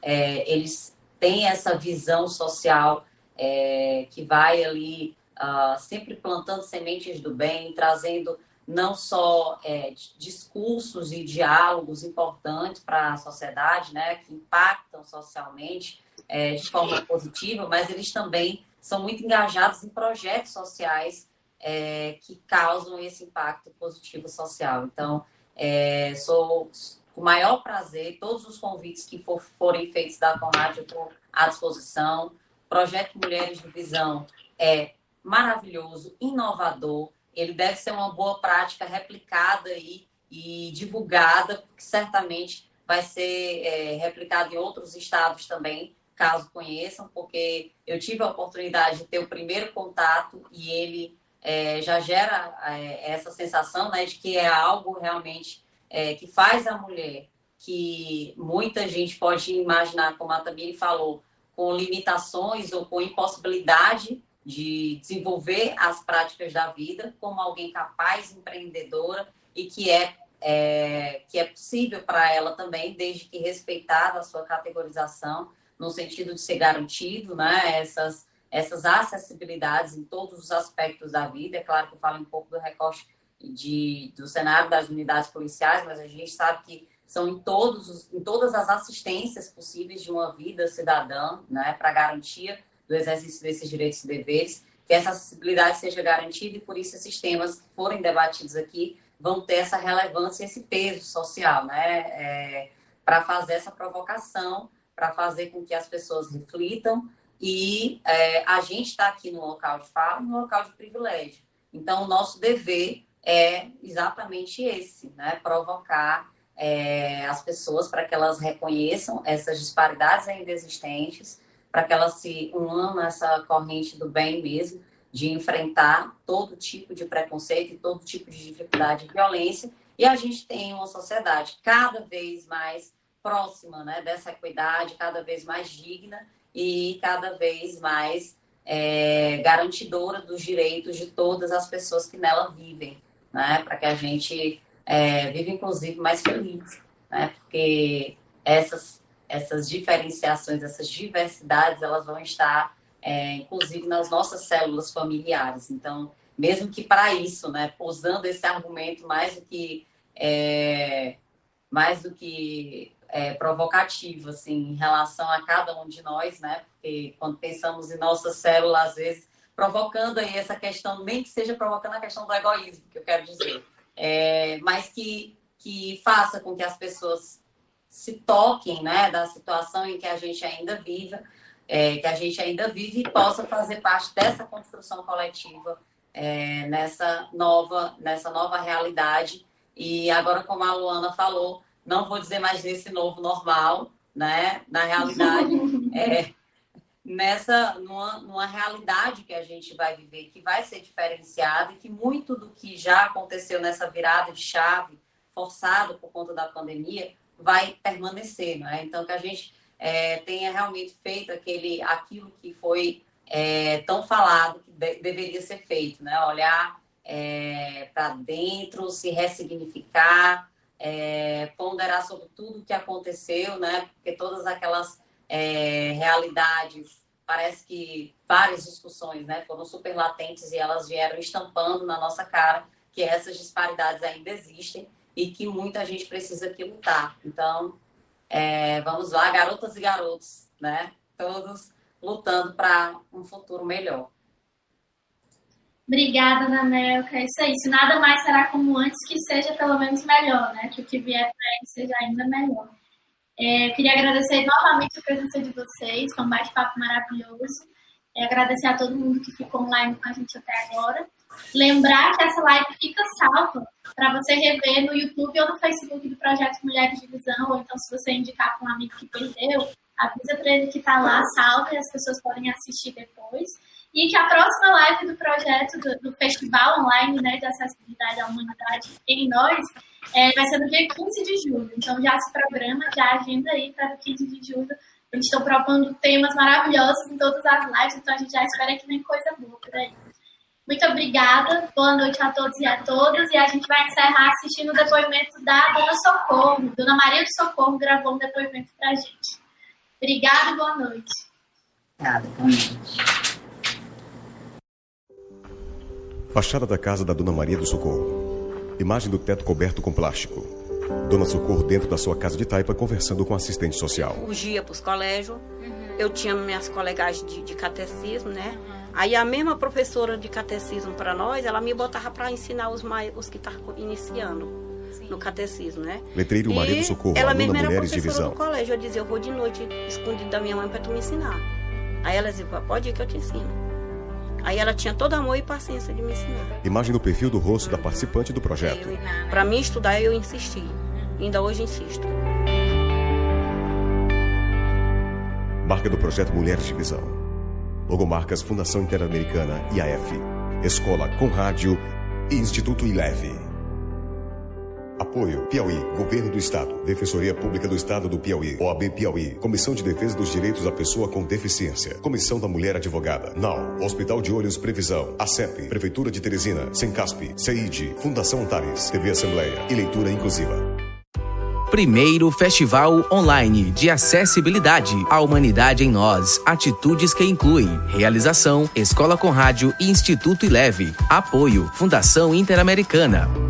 Speaker 4: é, eles têm essa visão social é, que vai ali uh, sempre plantando sementes do bem, trazendo não só é, discursos e diálogos importantes para a sociedade, né, que impactam socialmente é, de forma positiva, mas eles também são muito engajados em projetos sociais é, que causam esse impacto positivo social. Então, é, sou com o maior prazer, todos os convites que for, forem feitos da Conrad, eu estou à disposição. Projeto Mulheres de Visão é maravilhoso, inovador, ele deve ser uma boa prática replicada aí e divulgada, porque certamente vai ser é, replicado em outros estados também, caso conheçam, porque eu tive a oportunidade de ter o primeiro contato e ele é, já gera é, essa sensação né, de que é algo realmente é, que faz a mulher, que muita gente pode imaginar, como a Tamiri falou, com limitações ou com impossibilidade de desenvolver as práticas da vida, como alguém capaz, empreendedora e que é, é que é possível para ela também, desde que respeitada a sua categorização, no sentido de ser garantido, né, essas essas acessibilidades em todos os aspectos da vida. É claro que eu falo um pouco do recorte de, do cenário das unidades policiais, mas a gente sabe que são em, todos os, em todas as assistências possíveis de uma vida cidadã, né, para garantia do exercício desses direitos e deveres, que essa acessibilidade seja garantida e por isso esses temas que forem debatidos aqui vão ter essa relevância, esse peso social, né, é, para fazer essa provocação, para fazer com que as pessoas reflitam e é, a gente está aqui no local de fala, no local de privilégio. Então, o nosso dever é exatamente esse, né? Provocar é, as pessoas para que elas reconheçam essas disparidades ainda existentes, para que elas se unam nessa corrente do bem mesmo, de enfrentar todo tipo de preconceito e todo tipo de dificuldade e violência. E a gente tem uma sociedade cada vez mais próxima né, dessa equidade, cada vez mais digna e cada vez mais é, garantidora dos direitos de todas as pessoas que nela vivem, né? Para que a gente é, viva, inclusive, mais feliz, né? Porque essas, essas diferenciações, essas diversidades, elas vão estar, é, inclusive, nas nossas células familiares. Então, mesmo que para isso, né? Usando esse argumento mais do que... É, mais do que é, provocativo, assim, em relação a cada um de nós, né? Porque quando pensamos em nossa célula, às vezes, provocando aí essa questão, nem que seja provocando a questão do egoísmo, que eu quero dizer, é, mas que, que faça com que as pessoas se toquem, né, da situação em que a gente ainda vive, é, que a gente ainda vive e possa fazer parte dessa construção coletiva é, nessa nova nessa nova realidade. E agora, como a Luana falou, não vou dizer mais desse novo normal, né? Na realidade, [LAUGHS] é nessa numa, numa realidade que a gente vai viver, que vai ser diferenciada e que muito do que já aconteceu nessa virada de chave forçado por conta da pandemia vai permanecer, né? Então que a gente é, tenha realmente feito aquele aquilo que foi é, tão falado que de, deveria ser feito, né? Olhar é, para dentro, se ressignificar, é, ponderar sobre tudo o que aconteceu, né? Porque todas aquelas é, realidades parece que várias discussões né, foram super latentes e elas vieram estampando na nossa cara que essas disparidades ainda existem e que muita gente precisa aqui lutar. Então, é, vamos lá, garotas e garotos, né? Todos lutando para um futuro melhor.
Speaker 2: Obrigada, Nanelka. É isso aí. Se nada mais será como antes, que seja pelo menos melhor, né? Que o que vier para ele seja ainda melhor. É, queria agradecer novamente a presença de vocês, foi um bate-papo maravilhoso. É, agradecer a todo mundo que ficou online com a gente até agora. Lembrar que essa live fica salva para você rever no YouTube ou no Facebook do Projeto Mulheres de Visão, ou então se você indicar para um amigo que perdeu, avisa para ele que está lá salvo e as pessoas podem assistir depois. E que a próxima live do projeto do, do Festival Online né, de Acessibilidade à Humanidade em Nós é, vai ser no dia 15 de julho. Então já se programa, já agenda aí para o 15 de julho. Eles estão propondo temas maravilhosos em todas as lives, então a gente já espera que vem coisa boa por aí. Muito obrigada, boa noite a todos e a todas. E a gente vai encerrar assistindo o depoimento da Dona Socorro. Dona Maria de Socorro gravou um depoimento para a gente. Obrigada e boa noite.
Speaker 4: Obrigada, boa noite.
Speaker 5: Fachada da casa da Dona Maria do Socorro. Imagem do teto coberto com plástico. Dona Socorro dentro da sua casa de taipa conversando com assistente social.
Speaker 6: Fugia para os colégios. Uhum. Eu tinha minhas colegas de, de catecismo, né? Uhum. Aí a mesma professora de catecismo para nós, ela me botava para ensinar os, mais, os que estavam iniciando Sim. no catecismo, né?
Speaker 5: Letreiro Maria do Socorro,
Speaker 6: ela mesma era Mulheres professora do colégio. Eu dizia, eu vou de noite escondido da minha mãe para tu me ensinar. Aí ela dizia, pode ir que eu te ensino. Aí ela tinha todo amor e paciência de me ensinar.
Speaker 5: Imagem do perfil do rosto da participante do projeto.
Speaker 6: Para mim estudar, eu insisti. Ainda hoje insisto.
Speaker 5: Marca do projeto Mulheres de Visão. Logomarcas Fundação Interamericana IAF. Escola com Rádio e Instituto Ileve. Apoio. Piauí, Governo do Estado, Defensoria Pública do Estado do Piauí, OAB Piauí, Comissão de Defesa dos Direitos da Pessoa com Deficiência, Comissão da Mulher Advogada, NAU, Hospital de Olhos Previsão, ACEP, Prefeitura de Teresina, Sencasp, CEID, Fundação Antares, TV Assembleia. E Leitura Inclusiva.
Speaker 1: Primeiro Festival Online de Acessibilidade à Humanidade em Nós. Atitudes que incluem realização, Escola com Rádio e Instituto Ileve. Apoio Fundação Interamericana.